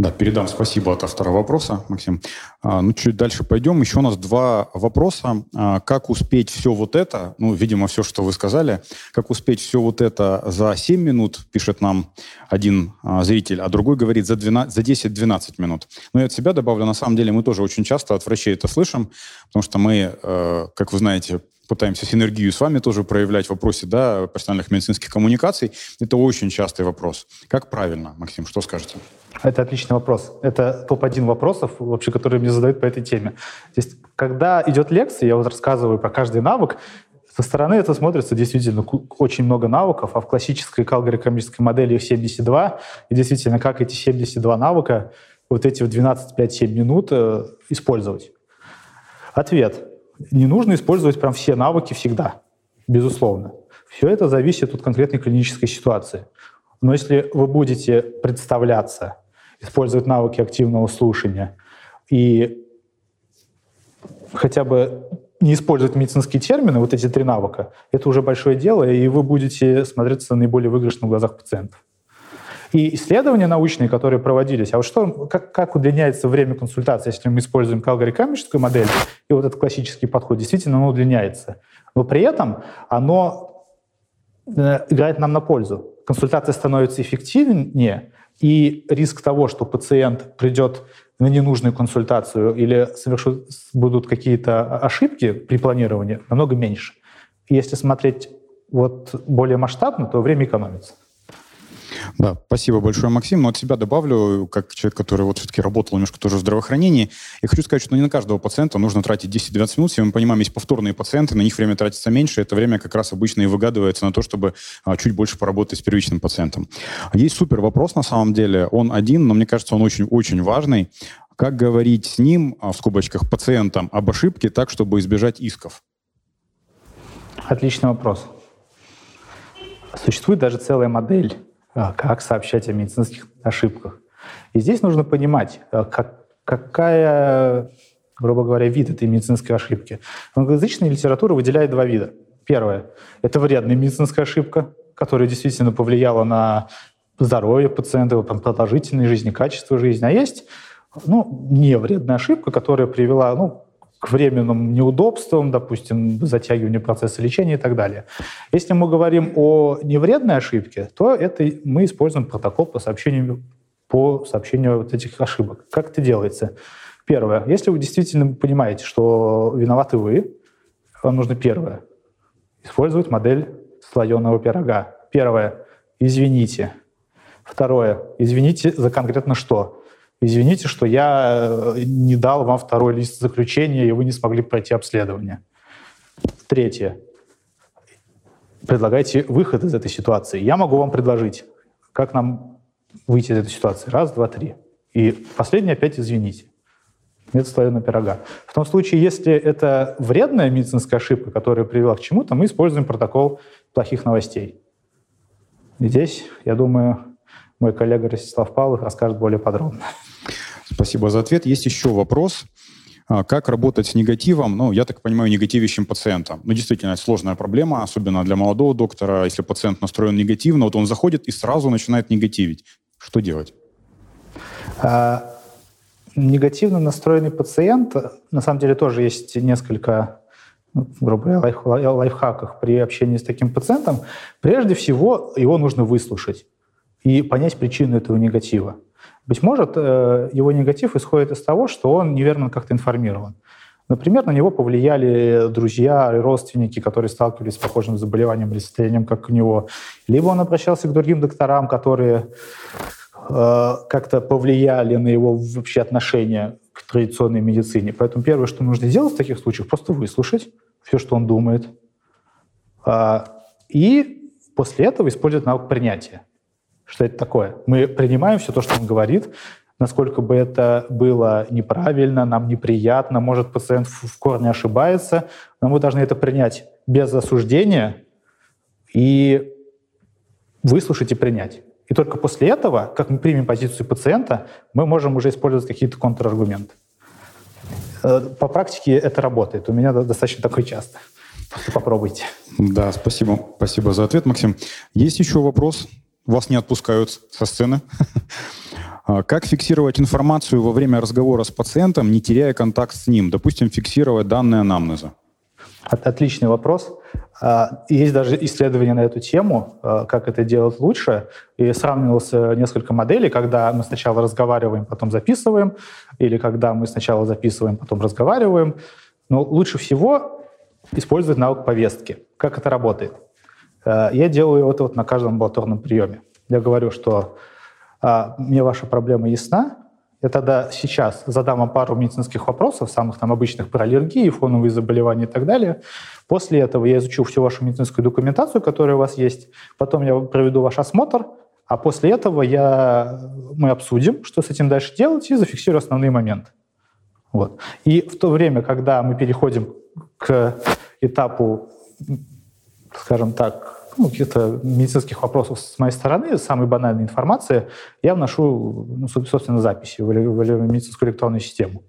Да, передам спасибо от автора вопроса, Максим. А, ну, чуть дальше пойдем. Еще у нас два вопроса. А, как успеть все вот это, ну, видимо, все, что вы сказали, как успеть все вот это за 7 минут, пишет нам один а, зритель, а другой говорит за, 12, за 10-12 минут. Ну, я от себя добавлю, на самом деле мы тоже очень часто от врачей это слышим, потому что мы, э, как вы знаете, пытаемся синергию с вами тоже проявлять в вопросе да, профессиональных медицинских коммуникаций. Это очень частый вопрос. Как правильно, Максим, что скажете? Это отличный вопрос. Это топ-1 вопросов, вообще, которые мне задают по этой теме. То есть, когда идет лекция, я вот рассказываю про каждый навык, со стороны это смотрится действительно очень много навыков, а в классической калгорикомической модели их 72. И действительно, как эти 72 навыка вот эти в 12-5-7 минут э, использовать? Ответ не нужно использовать прям все навыки всегда, безусловно. Все это зависит от конкретной клинической ситуации. Но если вы будете представляться, использовать навыки активного слушания и хотя бы не использовать медицинские термины, вот эти три навыка, это уже большое дело, и вы будете смотреться наиболее выигрышно в глазах пациентов. И исследования научные, которые проводились, а вот что, как, как удлиняется время консультации, если мы используем калгорикамическую модель, и вот этот классический подход, действительно, оно удлиняется. Но при этом оно э, играет нам на пользу. Консультация становится эффективнее, и риск того, что пациент придет на ненужную консультацию или совершут, будут какие-то ошибки при планировании, намного меньше. Если смотреть вот более масштабно, то время экономится. Да, спасибо большое, Максим. Но от себя добавлю, как человек, который вот все-таки работал немножко тоже в здравоохранении, я хочу сказать, что не на каждого пациента нужно тратить 10-12 минут. Если мы понимаем, есть повторные пациенты, на них время тратится меньше, это время как раз обычно и выгадывается на то, чтобы а, чуть больше поработать с первичным пациентом. Есть супер вопрос на самом деле. Он один, но мне кажется, он очень-очень важный. Как говорить с ним, а, в скобочках, пациентам об ошибке так, чтобы избежать исков? Отличный вопрос. Существует даже целая модель как сообщать о медицинских ошибках. И здесь нужно понимать, а, как, какая, грубо говоря, вид этой медицинской ошибки. Англоязычная литература выделяет два вида. Первое — это вредная медицинская ошибка, которая действительно повлияла на здоровье пациента, продолжительность жизни, качество жизни. А есть ну, не вредная ошибка, которая привела ну, к временным неудобствам, допустим, затягиванию процесса лечения и так далее. Если мы говорим о невредной ошибке, то это мы используем протокол по сообщению, по сообщению вот этих ошибок. Как это делается? Первое. Если вы действительно понимаете, что виноваты вы, вам нужно первое. Использовать модель слоеного пирога. Первое. Извините. Второе. Извините за конкретно что? Извините, что я э, не дал вам второй лист заключения, и вы не смогли пройти обследование. Третье. Предлагайте выход из этой ситуации. Я могу вам предложить, как нам выйти из этой ситуации. Раз, два, три. И последнее опять извините. Метод слоеного пирога. В том случае, если это вредная медицинская ошибка, которая привела к чему-то, мы используем протокол плохих новостей. здесь, я думаю, мой коллега Ростислав Павлов расскажет более подробно. Спасибо за ответ. Есть еще вопрос. А, как работать с негативом, ну, я так понимаю, негативящим пациентом. Ну, действительно, это сложная проблема, особенно для молодого доктора. Если пациент настроен негативно, вот он заходит и сразу начинает негативить. Что делать? А, негативно настроенный пациент, на самом деле, тоже есть несколько ну, грубо говоря, лайф, лайфхаках при общении с таким пациентом. Прежде всего, его нужно выслушать и понять причину этого негатива. Быть может, э, его негатив исходит из того, что он неверно как-то информирован. Например, на него повлияли друзья и родственники, которые сталкивались с похожим заболеванием или состоянием, как у него. Либо он обращался к другим докторам, которые э, как-то повлияли на его вообще отношение к традиционной медицине. Поэтому первое, что нужно сделать в таких случаях, просто выслушать все, что он думает. Э, и после этого использовать навык принятия. Что это такое? Мы принимаем все то, что он говорит, насколько бы это было неправильно, нам неприятно, может, пациент в корне ошибается, но мы должны это принять без осуждения и выслушать и принять. И только после этого, как мы примем позицию пациента, мы можем уже использовать какие-то контраргументы. Э, по практике это работает. У меня достаточно такое часто. Попробуйте. Да, спасибо. Спасибо за ответ, Максим. Есть еще вопрос? Вас не отпускают со сцены. А, как фиксировать информацию во время разговора с пациентом, не теряя контакт с ним? Допустим, фиксировать данные анамнеза. Отличный вопрос. А, есть даже исследования на эту тему, а, как это делать лучше. И сравнивалось несколько моделей, когда мы сначала разговариваем, потом записываем, или когда мы сначала записываем, потом разговариваем. Но лучше всего использовать навык повестки. Как это работает? Э, я делаю это вот на каждом амбулаторном приеме. Я говорю, что а, мне ваша проблема ясна, я тогда сейчас задам вам пару медицинских вопросов, самых там обычных про аллергии, фоновые заболевания и так далее. После этого я изучу всю вашу медицинскую документацию, которая у вас есть. Потом я проведу ваш осмотр, а после этого я, мы обсудим, что с этим дальше делать, и зафиксирую основные моменты. Вот. И в то время, когда мы переходим к этапу скажем так, ну, каких-то медицинских вопросов с моей стороны, самой банальной информации, я вношу, ну, собственно, записи в, медицинскую электронную систему.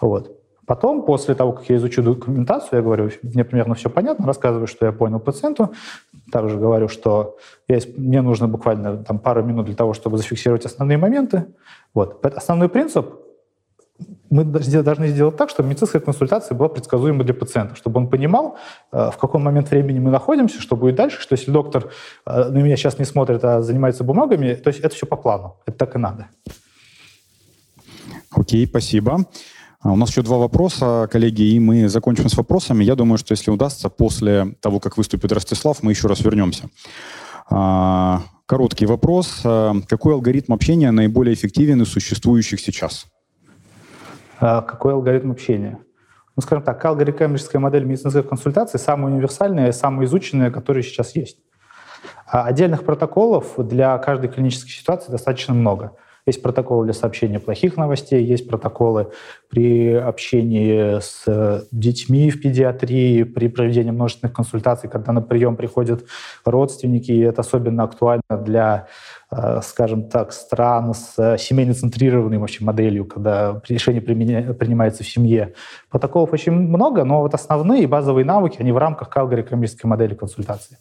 Вот. Потом, после того, как я изучу документацию, я говорю, мне примерно все понятно, рассказываю, что я понял пациенту, также говорю, что я, мне нужно буквально там, пару минут для того, чтобы зафиксировать основные моменты. Вот. Основной принцип мы должны сделать так, чтобы медицинская консультация была предсказуема для пациента, чтобы он понимал, э, в каком момент времени мы находимся, что будет дальше, что если доктор э, на меня сейчас не смотрит, а занимается бумагами, то есть это все по плану. Это так и надо. Окей, спасибо. А, у нас еще два вопроса, коллеги, и мы закончим с вопросами. Я думаю, что если удастся, после того, как выступит Ростислав, мы еще раз вернемся. А, короткий вопрос. А, какой алгоритм общения наиболее эффективен из существующих сейчас? Какой алгоритм общения? Ну, скажем так, алгоритмическая модель медицинской консультации самая универсальная, самая изученная, которая сейчас есть. А отдельных протоколов для каждой клинической ситуации достаточно много. Есть протоколы для сообщения плохих новостей, есть протоколы при общении с э, детьми в педиатрии, при проведении множественных консультаций, когда на прием приходят родственники, и это особенно актуально для, скажем так, стран с семейно-центрированной вообще моделью, когда решение принимается в семье. Протоколов очень много, но вот основные базовые навыки, они в рамках калгари экономической модели консультации.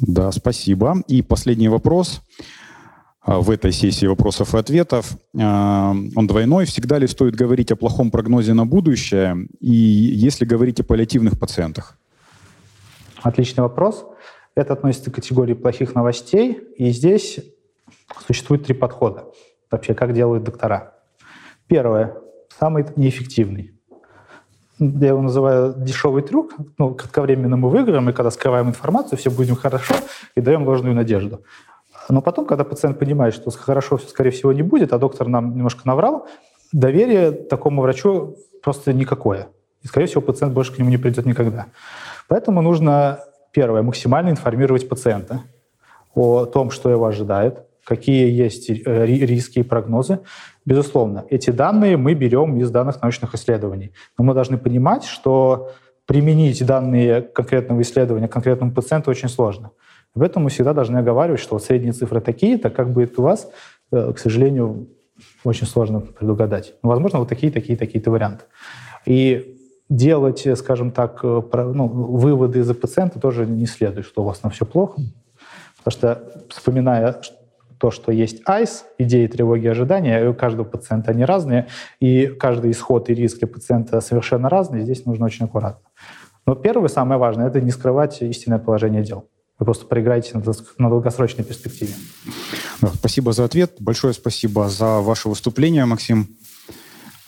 Да, спасибо. И последний вопрос. А, в этой сессии вопросов и ответов. А, он двойной. Всегда ли стоит говорить о плохом прогнозе на будущее? И если говорить о паллиативных пациентах? Отличный вопрос. Это относится к категории плохих новостей. И здесь существует три подхода. Вообще, как делают доктора. Первое. Самый неэффективный. Я его называю дешевый трюк. Ну, кратковременно мы выиграем, и когда скрываем информацию, все будем хорошо, и даем ложную надежду. Но потом, когда пациент понимает, что хорошо, скорее всего, не будет, а доктор нам немножко наврал, доверие такому врачу просто никакое. И, скорее всего, пациент больше к нему не придет никогда. Поэтому нужно, первое, максимально информировать пациента о том, что его ожидает, какие есть э, риски и прогнозы. Безусловно, эти данные мы берем из данных научных исследований. Но мы должны понимать, что применить данные конкретного исследования конкретному пациенту очень сложно. В этом мы всегда должны оговаривать, что вот средние цифры такие-то, как будет у вас, э, к сожалению, очень сложно предугадать. Но, возможно, вот такие, такие, такие-то варианты. И делать, скажем так, э, ну, выводы из-за пациента тоже не следует, что у вас на все плохо. Потому что, вспоминая то, что есть ICE, идеи, тревоги, ожидания, у каждого пациента они разные, и каждый исход и риск для пациента совершенно разный, здесь нужно очень аккуратно. Но первое, самое важное, это не скрывать истинное положение дел. Вы просто проиграете на долгосрочной перспективе. Спасибо за ответ. Большое спасибо за ваше выступление, Максим.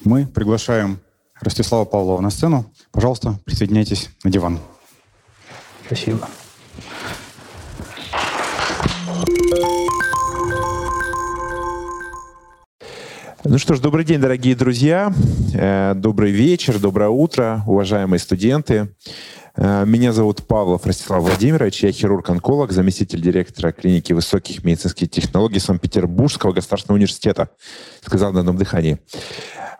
Мы приглашаем Ростислава Павлова на сцену. Пожалуйста, присоединяйтесь на диван. Спасибо. Ну что ж, добрый день, дорогие друзья. Э, добрый вечер, доброе утро, уважаемые студенты. Э, меня зовут Павлов Ростислав Владимирович, я хирург-онколог, заместитель директора клиники высоких медицинских технологий Санкт-Петербургского государственного университета, сказал на одном дыхании.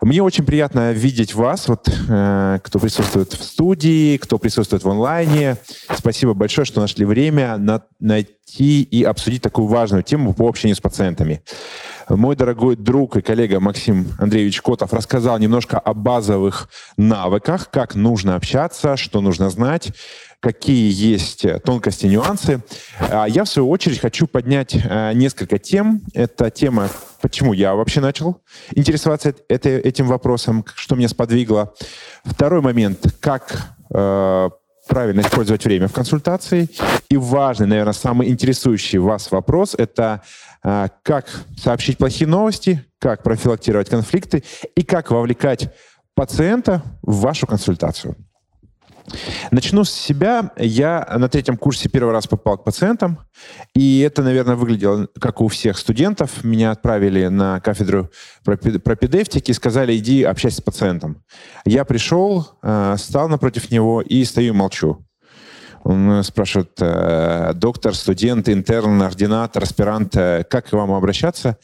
Мне очень приятно видеть вас, вот, э, кто присутствует в студии, кто присутствует в онлайне. Спасибо большое, что нашли время на, найти и обсудить такую важную тему по общению с пациентами. Мой дорогой друг и коллега Максим Андреевич Котов рассказал немножко о базовых навыках, как нужно общаться, что нужно знать, какие есть тонкости, нюансы. А я, в свою очередь, хочу поднять э, несколько тем. Это тема, почему я вообще начал интересоваться этим вопросом, что меня сподвигло. Второй момент, как э, правильно использовать время в консультации. И важный, наверное, самый интересующий вас вопрос — это как сообщить плохие новости, как профилактировать конфликты и как вовлекать пациента в вашу консультацию. Начну с себя. Я на третьем курсе первый раз попал к пациентам, и это, наверное, выглядело как у всех студентов. Меня отправили на кафедру пропедевтики и сказали, иди общайся с пациентом. Я пришел, а, стал напротив него и стою и молчу. Он спрашивает, э, доктор, студент, интерн, ординатор, аспирант, э, как к вам обращаться?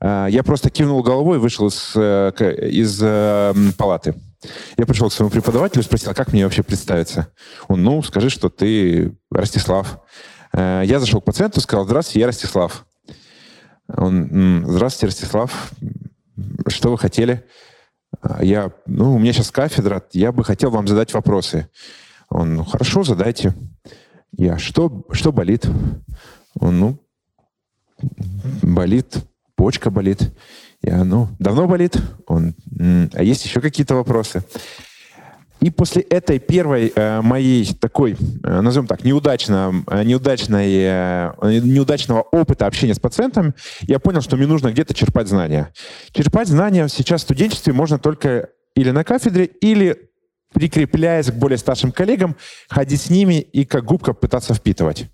Э, я просто кивнул головой и вышел из, из палаты. Я пришел к своему преподавателю и спросил, а как мне вообще представиться? Он, ну, скажи, что ты Ростислав. Я зашел к пациенту сказал, здравствуйте, я Ростислав. Он, здравствуйте, Ростислав. Что вы хотели? Я, ну, у меня сейчас кафедра, я бы хотел вам задать вопросы. Он, ну, хорошо, задайте. Я, что, что болит? Он, ну, болит, почка болит. Я, ну, давно болит? Он, а есть еще какие-то вопросы? И после этой первой э, моей такой, э, назовем так, неудачно, э, неудачной, э, неудачного опыта общения с пациентом, я понял, что мне нужно где-то черпать знания. Черпать знания сейчас в студенчестве можно только или на кафедре, или прикрепляясь к более старшим коллегам, ходить с ними и как губка пытаться впитывать.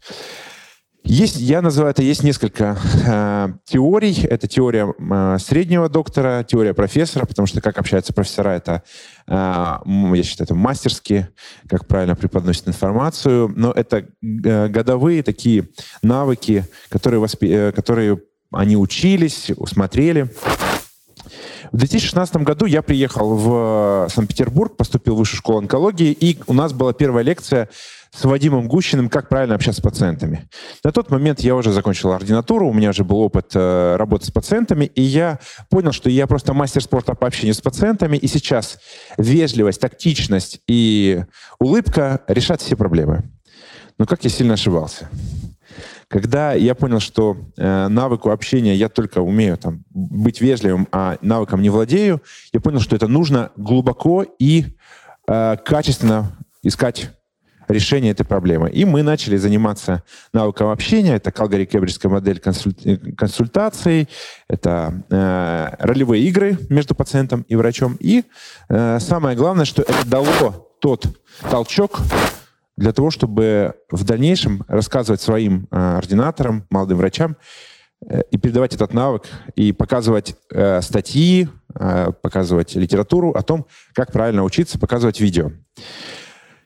Есть, я называю это, есть несколько э, теорий. Это теория э, среднего доктора, теория профессора, потому что как общаются профессора, это, э, я считаю, это мастерски, как правильно преподносят информацию. Но это э, годовые такие навыки, которые, воспи- э, которые они учились, усмотрели. В 2016 году я приехал в Санкт-Петербург, поступил в высшую школу онкологии, и у нас была первая лекция с Вадимом Гущиным, как правильно общаться с пациентами. На тот момент я уже закончил ординатуру, у меня уже был опыт э, работы с пациентами, и я понял, что я просто мастер спорта по общению с пациентами, и сейчас вежливость, тактичность и улыбка решат все проблемы. Но как я сильно ошибался. Когда я понял, что э, навыку общения я только умею там, быть вежливым, а навыком не владею, я понял, что это нужно глубоко и э, качественно искать решение этой проблемы. И мы начали заниматься навыком общения. Это калгари-кембриджская модель консуль... консультаций, это э, ролевые игры между пациентом и врачом. И э, самое главное, что это дало тот толчок, для того, чтобы в дальнейшем рассказывать своим э, ординаторам, молодым врачам э, и передавать этот навык, и показывать э, статьи, э, показывать литературу о том, как правильно учиться, показывать видео.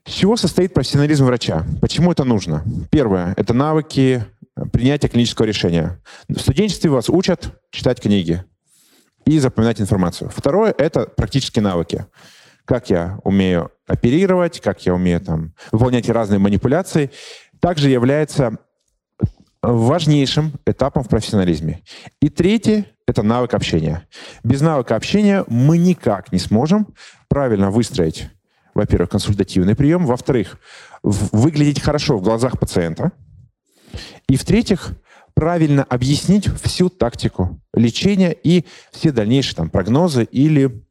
С чего состоит профессионализм врача? Почему это нужно? Первое – это навыки принятия клинического решения. В студенчестве вас учат читать книги и запоминать информацию. Второе – это практические навыки как я умею оперировать, как я умею там, выполнять разные манипуляции, также является важнейшим этапом в профессионализме. И третье — это навык общения. Без навыка общения мы никак не сможем правильно выстроить, во-первых, консультативный прием, во-вторых, выглядеть хорошо в глазах пациента, и в-третьих, правильно объяснить всю тактику лечения и все дальнейшие там, прогнозы или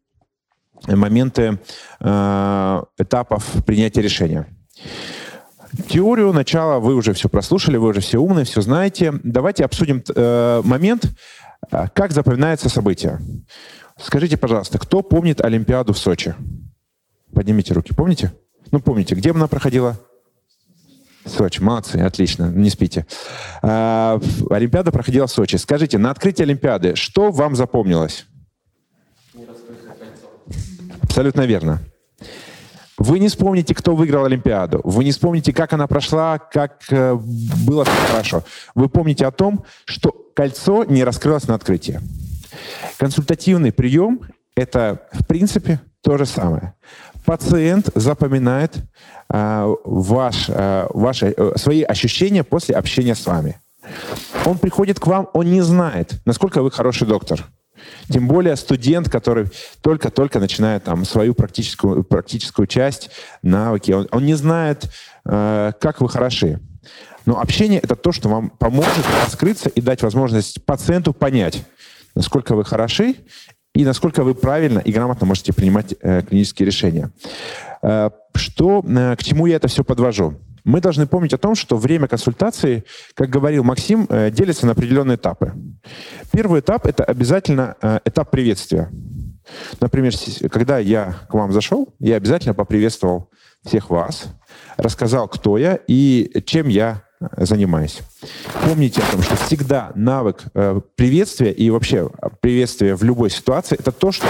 моменты э, этапов принятия решения. Теорию начала вы уже все прослушали, вы уже все умные, все знаете. Давайте обсудим э, момент, э, как запоминается событие. Скажите, пожалуйста, кто помнит Олимпиаду в Сочи? Поднимите руки. Помните? Ну, помните, где она проходила? Сочи, молодцы, отлично, не спите. А, Олимпиада проходила в Сочи. Скажите, на открытии Олимпиады что вам запомнилось? Абсолютно верно. Вы не вспомните, кто выиграл Олимпиаду. Вы не вспомните, как она прошла, как э, было все хорошо. Вы помните о том, что кольцо не раскрылось на открытии. Консультативный прием – это, в принципе, то же самое. Пациент запоминает э, ваш, э, ваши, э, свои ощущения после общения с вами. Он приходит к вам, он не знает, насколько вы хороший доктор – тем более студент, который только-только начинает там свою практическую, практическую часть, навыки, он, он не знает, э, как вы хороши. Но общение — это то, что вам поможет раскрыться и дать возможность пациенту понять, насколько вы хороши и насколько вы правильно и грамотно можете принимать э, клинические решения. Э, что, э, к чему я это все подвожу? мы должны помнить о том, что время консультации, как говорил Максим, э, делится на определенные этапы. Первый этап — это обязательно э, этап приветствия. Например, когда я к вам зашел, я обязательно поприветствовал всех вас, рассказал, кто я и чем я занимаюсь. Помните о том, что всегда навык приветствия и вообще приветствия в любой ситуации — это то, что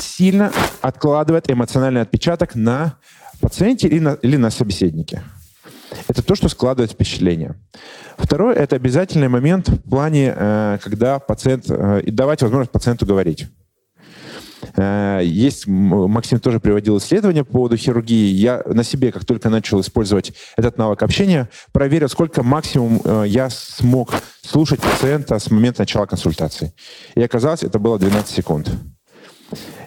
сильно откладывает эмоциональный отпечаток на пациенте или на, или на собеседнике. Это то, что складывает впечатление. Второе – это обязательный момент в плане, э, когда пациент... Э, и давать возможность пациенту говорить. Э, есть, Максим тоже приводил исследования по поводу хирургии. Я на себе, как только начал использовать этот навык общения, проверил, сколько максимум я смог слушать пациента с момента начала консультации. И оказалось, это было 12 секунд.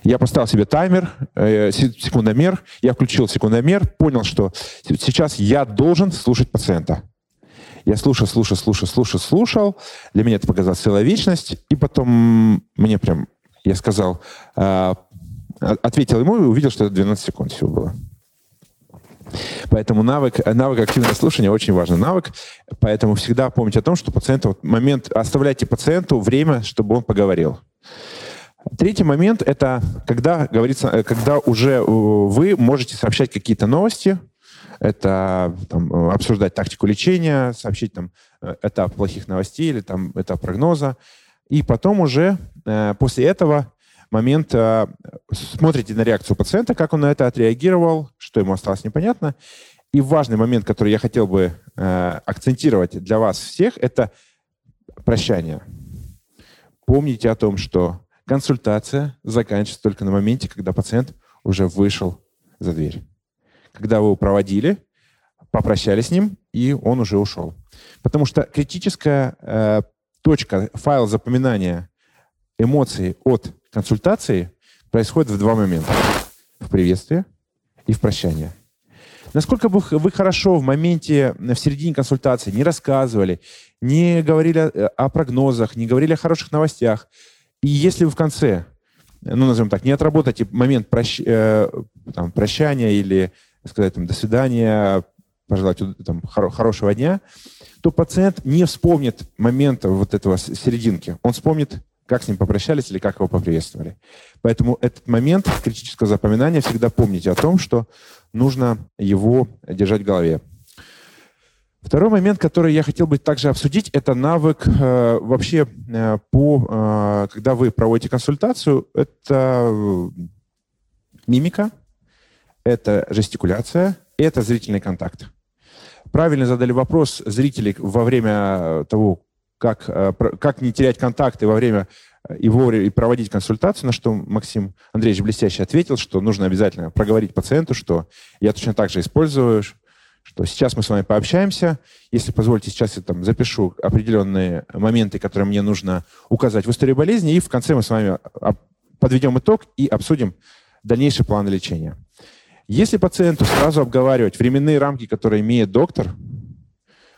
Я поставил себе таймер, э, секундомер, я включил секундомер, понял, что сейчас я должен слушать пациента. Я слушал, слушал, слушал, слушал, слушал. Для меня это показалось целая вечность. И потом мне прям, я сказал, э, ответил ему и увидел, что это 12 секунд всего было. Поэтому навык, навык активного слушания очень важный навык. Поэтому всегда помните о том, что пациенту, момент, оставляйте пациенту время, чтобы он поговорил. Третий момент – это когда, говорится, когда уже вы можете сообщать какие-то новости, это там, обсуждать тактику лечения, сообщить там этап плохих новостей или там этап прогноза. И потом уже э, после этого момент э, смотрите на реакцию пациента, как он на это отреагировал, что ему осталось непонятно. И важный момент, который я хотел бы э, акцентировать для вас всех, это прощание. Помните о том, что консультация заканчивается только на моменте, когда пациент уже вышел за дверь. Когда вы его проводили, попрощались с ним, и он уже ушел. Потому что критическая э, точка, файл запоминания эмоций от консультации происходит в два момента. В приветствии и в прощании. Насколько бы вы хорошо в моменте, в середине консультации не рассказывали, не говорили о, о прогнозах, не говорили о хороших новостях, и если вы в конце, ну, назовем так, не отработаете момент прощ, э, там, прощания или сказать там, до свидания, пожелать там, хоро- хорошего дня, то пациент не вспомнит момента вот этого серединки. Он вспомнит, как с ним попрощались или как его поприветствовали. Поэтому этот момент критического запоминания всегда помните о том, что нужно его держать в голове. Второй момент, который я хотел бы также обсудить, это навык э, вообще э, по, э, когда вы проводите консультацию, это мимика, это жестикуляция, это зрительный контакт правильно задали вопрос зрителей во время того, как, э, как не терять контакты во время э, и вовремя проводить консультацию, на что Максим Андреевич блестяще ответил, что нужно обязательно проговорить пациенту, что я точно так же использую, что сейчас мы с вами пообщаемся. Если позволите, сейчас я там запишу определенные моменты, которые мне нужно указать в истории болезни, и в конце мы с вами подведем итог и обсудим дальнейший план лечения. Если пациенту сразу обговаривать временные рамки, которые имеет доктор,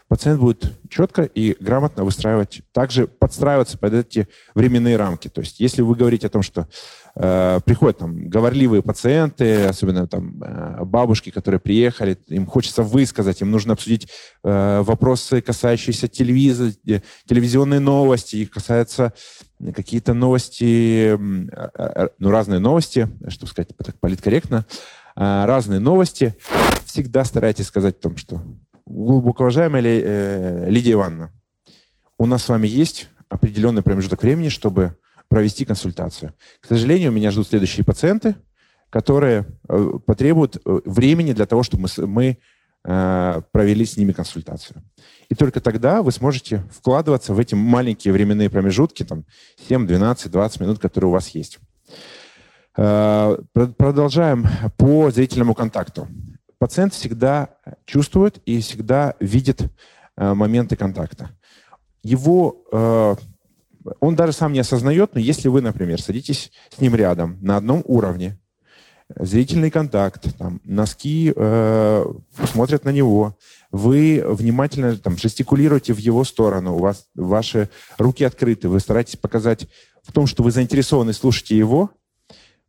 пациент будет четко и грамотно выстраивать, также подстраиваться под эти временные рамки. То есть если вы говорите о том, что э, приходят там говорливые пациенты, особенно там э, бабушки, которые приехали, им хочется высказать, им нужно обсудить э, вопросы, касающиеся телевизора, э, новости, их касаются какие-то новости, э, ну разные новости, чтобы сказать так политкорректно, разные новости, всегда старайтесь сказать о том, что глубоко уважаемая э, Лидия Ивановна, у нас с вами есть определенный промежуток времени, чтобы провести консультацию. К сожалению, меня ждут следующие пациенты, которые э, потребуют э, времени для того, чтобы мы, мы э, провели с ними консультацию. И только тогда вы сможете вкладываться в эти маленькие временные промежутки, там 7, 12, 20 минут, которые у вас есть. Э, продолжаем по зрительному контакту. Пациент всегда чувствует и всегда видит э, моменты контакта. Его, э, он даже сам не осознает, но если вы, например, садитесь с ним рядом на одном уровне, зрительный контакт, там, носки э, смотрят на него, вы внимательно там, жестикулируете в его сторону, у вас ваши руки открыты, вы стараетесь показать в том, что вы заинтересованы, слушаете его,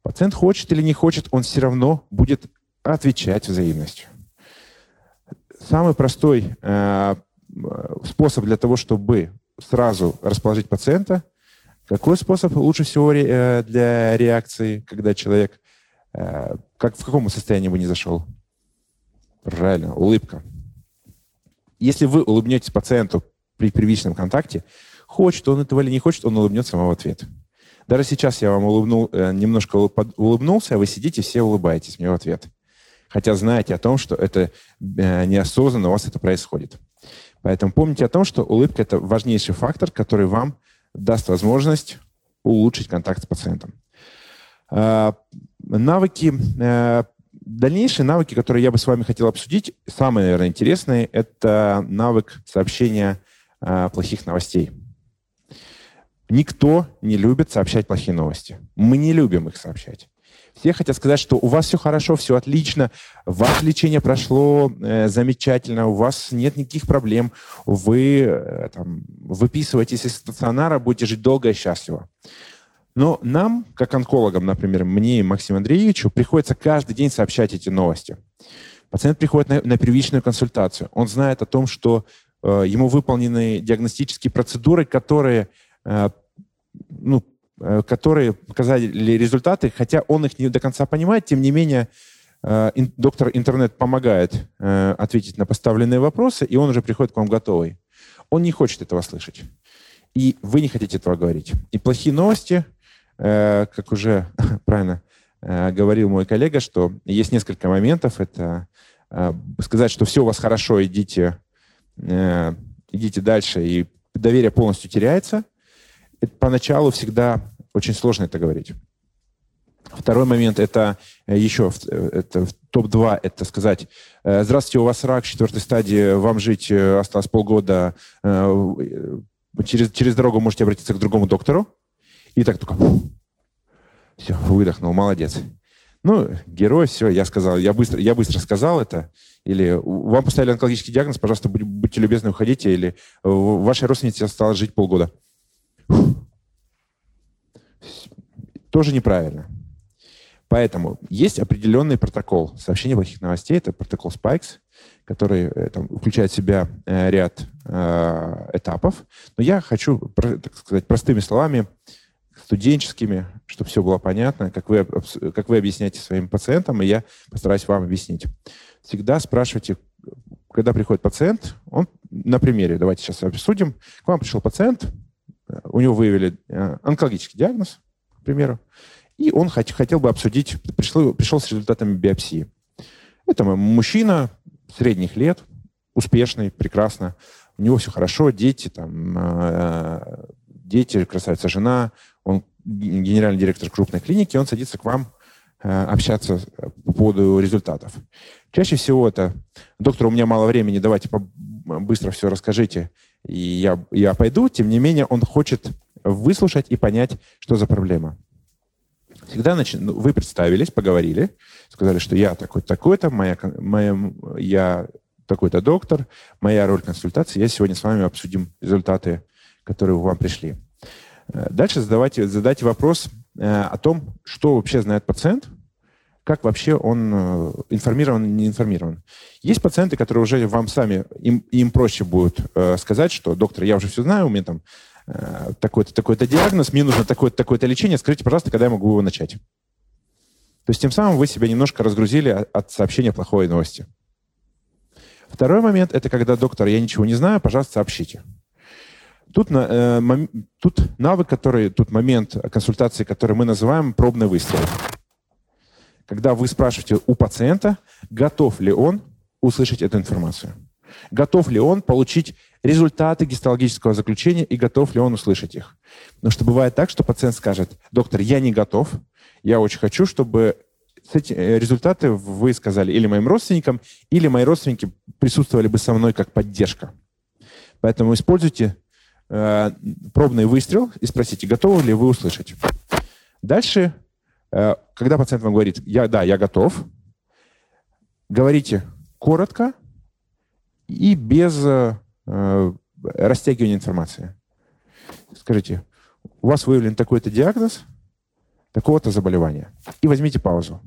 Пациент хочет или не хочет, он все равно будет отвечать взаимностью. Самый простой э, способ для того, чтобы сразу расположить пациента, какой способ лучше всего ре, э, для реакции, когда человек, э, как, в каком состоянии бы не зашел? Правильно, улыбка. Если вы улыбнетесь пациенту при первичном контакте, хочет он этого или не хочет, он улыбнется вам в ответ. Даже сейчас я вам улыбнул, э, немножко улыбнулся, а вы сидите, все улыбаетесь мне в ответ. Хотя знаете о том, что это э, неосознанно у вас это происходит. Поэтому помните о том, что улыбка – это важнейший фактор, который вам даст возможность улучшить контакт с пациентом. А, навыки, э, дальнейшие навыки, которые я бы с вами хотел обсудить, самые, наверное, интересные, это навык сообщения плохих новостей. Никто не любит сообщать плохие новости. Мы не любим их сообщать. Все хотят сказать, что у вас все хорошо, все отлично, ваше лечение прошло э, замечательно, у вас нет никаких проблем, вы э, там, выписываетесь из стационара, будете жить долго и счастливо. Но нам, как онкологам, например, мне и Максиму Андреевичу, приходится каждый день сообщать эти новости. Пациент приходит на, на первичную консультацию. Он знает о том, что э, ему выполнены диагностические процедуры, которые Э, ну, э, которые показали результаты, хотя он их не до конца понимает, тем не менее э, доктор интернет помогает ответить на поставленные вопросы, и он уже приходит к вам готовый. Он не хочет этого слышать. И вы не хотите этого говорить. И плохие новости, как уже правильно говорил мой коллега, что есть несколько моментов. Это сказать, что все у вас хорошо, идите, идите дальше, и доверие полностью теряется. Поначалу всегда очень сложно это говорить. Второй момент это э, еще э, это топ-2, это сказать, э, здравствуйте, у вас рак четвертой стадии, вам жить осталось полгода, через, через дорогу можете обратиться к другому доктору. И так только все, выдохнул, молодец. Ну, герой, все, я сказал, я быстро, я быстро сказал это. Или вам поставили онкологический диагноз, пожалуйста, будьте любезны, уходите. Или вашей родственнице осталось жить полгода. Тоже неправильно. Поэтому есть определенный протокол сообщения плохих новостей. Это протокол Spikes, который э, там, включает в себя э, ряд э, этапов. Но я хочу, так сказать, простыми словами, студенческими, чтобы все было понятно, как вы, как вы объясняете своим пациентам, и я постараюсь вам объяснить. Всегда спрашивайте, когда приходит пациент, он на примере, давайте сейчас обсудим. К вам пришел пациент, у него выявили э, онкологический диагноз, к примеру, и он хот- хотел бы обсудить, пришел, пришел с результатами биопсии. Это мужчина средних лет, успешный, прекрасно, у него все хорошо, дети, там, э, дети, красавица жена, он генеральный директор крупной клиники, он садится к вам э, общаться по поводу результатов. Чаще всего это, доктор, у меня мало времени, давайте быстро все расскажите и я, я пойду, тем не менее он хочет выслушать и понять, что за проблема. Всегда начи... Ну, вы представились, поговорили, сказали, что я такой-то, такой-то, моя, моя, я такой-то доктор, моя роль консультации, я сегодня с вами обсудим результаты, которые вам пришли. Э, дальше задавайте, задайте вопрос э, о том, что вообще знает пациент – как вообще он э, информирован, не информирован. Есть пациенты, которые уже вам сами, им, им проще будет э, сказать, что, доктор, я уже все знаю, у меня там э, такой-то, такой-то диагноз, мне нужно такое-то, такое-то лечение, скажите, пожалуйста, когда я могу его начать. То есть тем самым вы себя немножко разгрузили от сообщения плохой новости. Второй момент – это когда, доктор, я ничего не знаю, пожалуйста, сообщите. Тут, э, мом, тут навык, который, тут момент консультации, который мы называем пробный выстрел когда вы спрашиваете у пациента, готов ли он услышать эту информацию. Готов ли он получить результаты гистологического заключения и готов ли он услышать их. Потому что бывает так, что пациент скажет, доктор, я не готов, я очень хочу, чтобы эти э, результаты вы сказали или моим родственникам, или мои родственники присутствовали бы со мной как поддержка. Поэтому используйте э, пробный выстрел и спросите, готовы ли вы услышать. Дальше когда пациент вам говорит, я, да, я готов, говорите коротко и без э, растягивания информации. Скажите, у вас выявлен такой-то диагноз, такого-то заболевания. И возьмите паузу,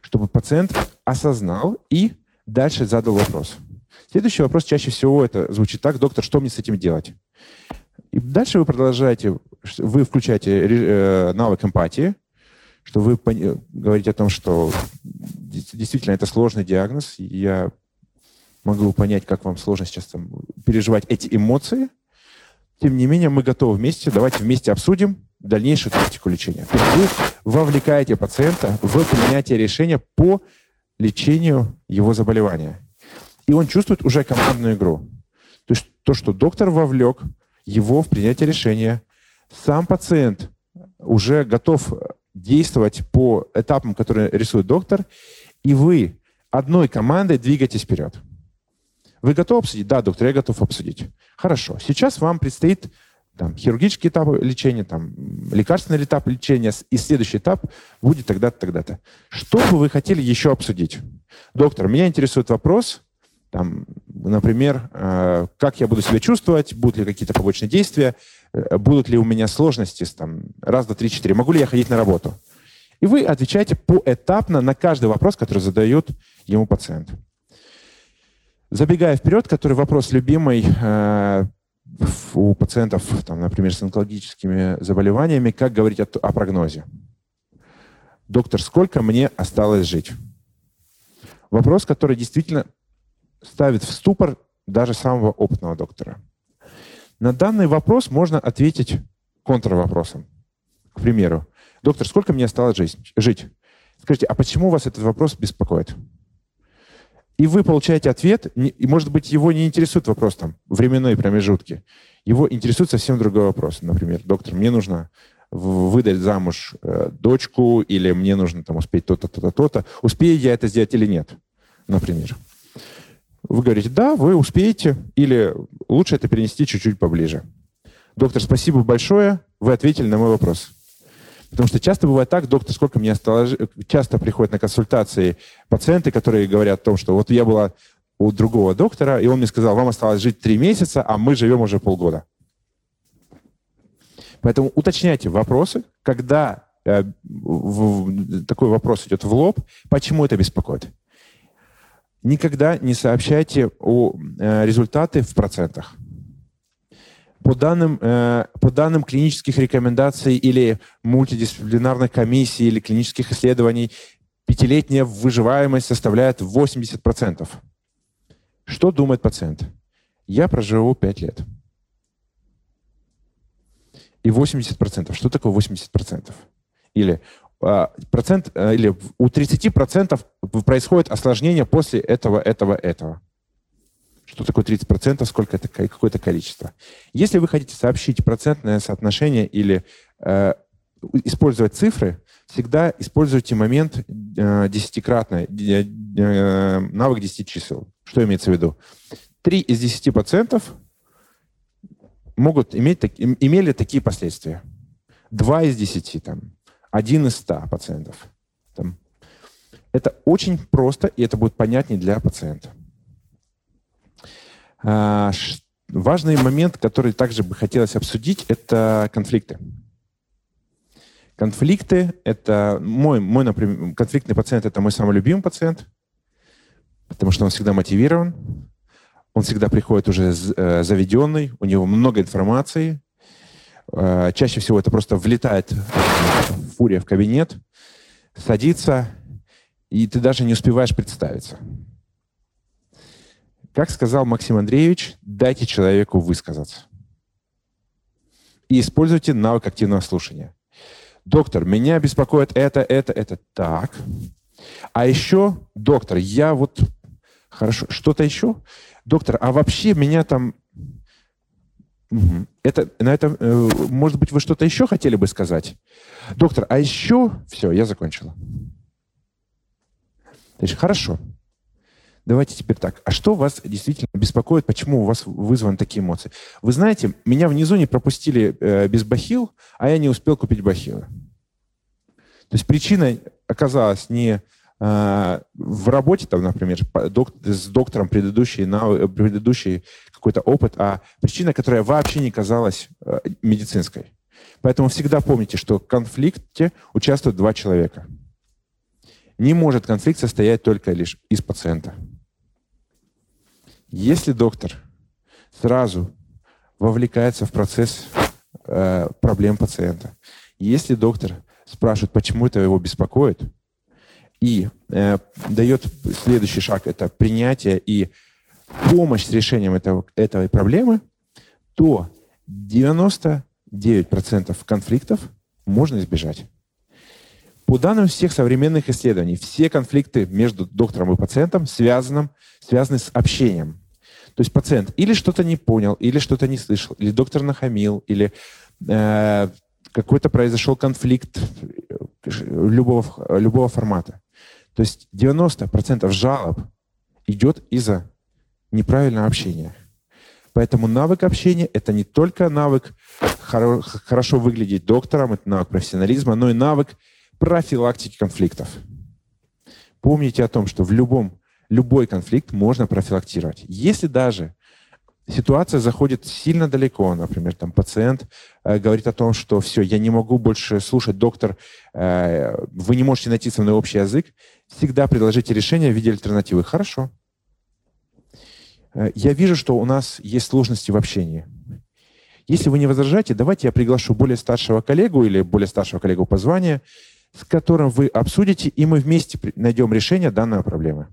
чтобы пациент осознал и дальше задал вопрос. Следующий вопрос чаще всего это звучит так, доктор, что мне с этим делать? И дальше вы продолжаете, вы включаете э, навык эмпатии, что вы говорите о том, что действительно это сложный диагноз, я могу понять, как вам сложно сейчас там, переживать эти эмоции. Тем не менее, мы готовы вместе, давайте вместе обсудим дальнейшую тактику лечения. То есть вы вовлекаете пациента в принятие решения по лечению его заболевания. И он чувствует уже командную игру. То есть то, что доктор вовлек его в принятие решения, сам пациент уже готов действовать по этапам, которые рисует доктор, и вы одной командой двигаетесь вперед. Вы готовы обсудить? Да, доктор, я готов обсудить. Хорошо. Сейчас вам предстоит там, хирургический этап лечения, там, лекарственный этап лечения, и следующий этап будет тогда-то, тогда-то. Что бы вы хотели еще обсудить? Доктор, меня интересует вопрос, там, например, э, как я буду себя чувствовать, будут ли какие-то побочные действия, Э, будут ли у меня сложности, там, раз, два, три, четыре, могу ли я ходить на работу. И вы отвечаете поэтапно на каждый вопрос, который задает ему пациент. Забегая вперед, который вопрос любимый, э, у пациентов, там, например, с онкологическими заболеваниями, как говорить о, о прогнозе. Доктор, сколько мне осталось жить? Вопрос, который действительно ставит в ступор даже самого опытного доктора. На данный вопрос можно ответить контрвопросом. К примеру, доктор, сколько мне осталось жить? Скажите, а почему вас этот вопрос беспокоит? И вы получаете ответ, и, может быть, его не интересует вопрос там, временной промежутки. Его интересует совсем другой вопрос. Например, доктор, мне нужно выдать замуж э, дочку, или мне нужно там успеть то-то, то-то, то-то. Успею я это сделать или нет, например. Вы говорите, да, вы успеете, или лучше это перенести чуть-чуть поближе. Доктор, спасибо большое, вы ответили на мой вопрос. Потому что часто бывает так, доктор, сколько мне осталось... Часто приходят на консультации пациенты, которые говорят о том, что вот я была у другого доктора, и он мне сказал, вам осталось жить три месяца, а мы живем уже полгода. Поэтому уточняйте вопросы, когда э, в, такой вопрос идет в лоб, почему это беспокоит. Никогда не сообщайте о э, результаты в процентах. По данным, э, по данным клинических рекомендаций или мультидисциплинарных комиссий или клинических исследований, пятилетняя выживаемость составляет 80%. Что думает пациент? Я проживу 5 лет. И 80%. Что такое 80%? Или процент, э, или у 30% происходит осложнение после этого, этого, этого. Что такое 30%, сколько это, какое-то количество. Если вы хотите сообщить процентное соотношение или э, использовать цифры, всегда используйте момент э, десятикратный, э, э, навык 10 чисел. Что имеется в виду? 3 из 10% могут иметь, так, имели такие последствия. 2 из 10, там, 1 из 100 пациентов. Там. Это очень просто, и это будет понятнее для пациента. А, важный момент, который также бы хотелось обсудить, это конфликты. Конфликты — это мой, мой, например, конфликтный пациент — это мой самый любимый пациент, потому что он всегда мотивирован, он всегда приходит уже э, заведенный, у него много информации. Э, чаще всего это просто влетает фурия в кабинет, садится, и ты даже не успеваешь представиться. Как сказал Максим Андреевич, дайте человеку высказаться. И используйте навык активного слушания. Доктор, меня беспокоит это, это, это. Так. А еще, доктор, я вот... Хорошо, что-то еще? Доктор, а вообще меня там... Это, на этом, э, может быть, вы что-то еще хотели бы сказать? Доктор, а еще... Все, я закончила. Значит, хорошо. Давайте теперь так. А что вас действительно беспокоит? Почему у вас вызваны такие эмоции? Вы знаете, меня внизу не пропустили э, без бахил, а я не успел купить бахилы. То есть причина оказалась не э, в работе, там, например, док, с доктором предыдущий, на, предыдущий какой-то опыт, а причина, которая вообще не казалась э, медицинской. Поэтому всегда помните, что в конфликте участвуют два человека. Не может конфликт состоять только лишь из пациента. Если доктор сразу вовлекается в процесс э, проблем пациента, если доктор спрашивает, почему это его беспокоит, и э, дает следующий шаг, это принятие и помощь с решением этого, этой проблемы, то 99% конфликтов можно избежать. По данным всех современных исследований, все конфликты между доктором и пациентом связаны, связаны с общением. То есть пациент или что-то не понял, или что-то не слышал, или доктор нахамил, или э, какой-то произошел конфликт э, любого, любого формата. То есть 90% жалоб идет из-за неправильного общения. Поэтому навык общения — это не только навык хоро- хорошо выглядеть доктором, это навык профессионализма, но и навык профилактики конфликтов. Помните о том, что в любом любой конфликт можно профилактировать. Если даже ситуация заходит сильно далеко, например, там пациент э, говорит о том, что все, я не могу больше слушать, доктор, э, вы не можете найти со мной общий язык, всегда предложите решение в виде альтернативы. Хорошо. Э, я вижу, что у нас есть сложности в общении. Если вы не возражаете, давайте я приглашу более старшего коллегу или более старшего коллегу по званию, с которым вы обсудите, и мы вместе найдем решение данной проблемы.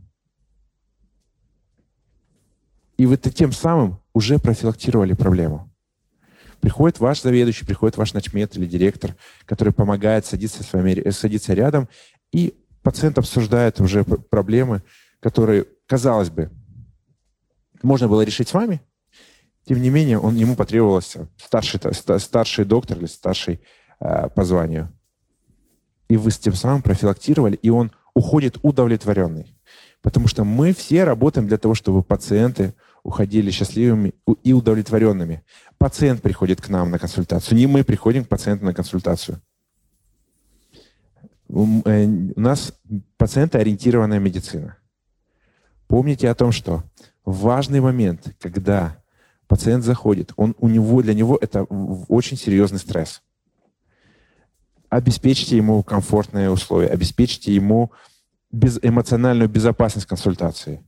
И вы тем самым уже профилактировали проблему. Приходит ваш заведующий, приходит ваш начмет или директор, который помогает садиться, с вами, э, садиться рядом, и пациент обсуждает уже проблемы, которые, казалось бы, можно было решить с вами, тем не менее, он, ему потребовался старший, старший доктор или старший э, по званию. И вы с тем самым профилактировали, и он уходит удовлетворенный. Потому что мы все работаем для того, чтобы пациенты уходили счастливыми и удовлетворенными. Пациент приходит к нам на консультацию, не мы приходим к пациенту на консультацию. Э, у нас пациентоориентированная медицина. Помните о том, что важный момент, когда пациент заходит, он, у него, для него это очень серьезный стресс. Обеспечьте ему комфортные условия, обеспечьте ему без, эмоциональную безопасность консультации.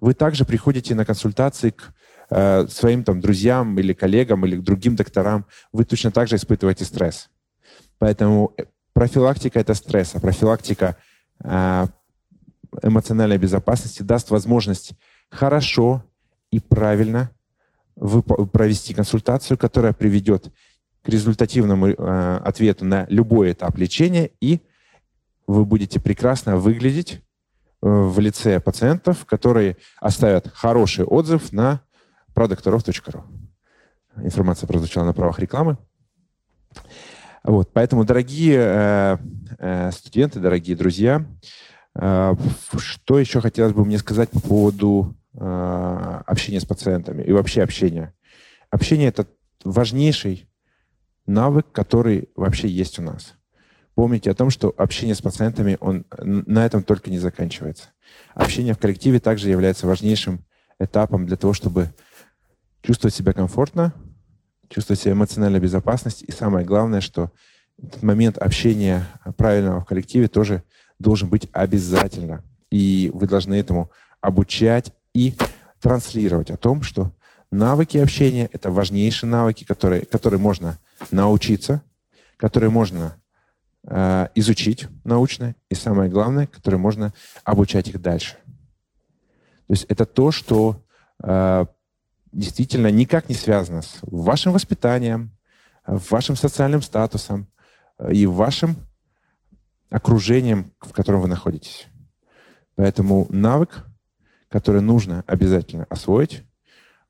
Вы также приходите на консультации к э, своим там, друзьям или коллегам или к другим докторам. Вы точно так же испытываете стресс. Поэтому э, профилактика – это стресс, а профилактика э, эмоциональной безопасности даст возможность хорошо и правильно провести консультацию, которая приведет к результативному э, ответу на любой этап лечения, и вы будете прекрасно выглядеть э, в лице пациентов, которые оставят хороший отзыв на продокторов.ру. Информация прозвучала на правах рекламы. Вот, поэтому, дорогие э, э, студенты, дорогие друзья, что еще хотелось бы мне сказать по поводу э, общения с пациентами и вообще общения. Общение — это важнейший навык, который вообще есть у нас. Помните о том, что общение с пациентами, он на этом только не заканчивается. Общение в коллективе также является важнейшим этапом для того, чтобы чувствовать себя комфортно, чувствовать себя эмоциональной безопасность. И самое главное, что этот момент общения правильного в коллективе тоже должен быть обязательно. И вы должны этому обучать и транслировать о том, что навыки общения — это важнейшие навыки, которые, которые можно научиться, которые можно э, изучить научно, и самое главное, которые можно обучать их дальше. То есть это то, что э, действительно никак не связано с вашим воспитанием, вашим социальным статусом э, и вашим окружением, в котором вы находитесь. Поэтому навык которые нужно обязательно освоить.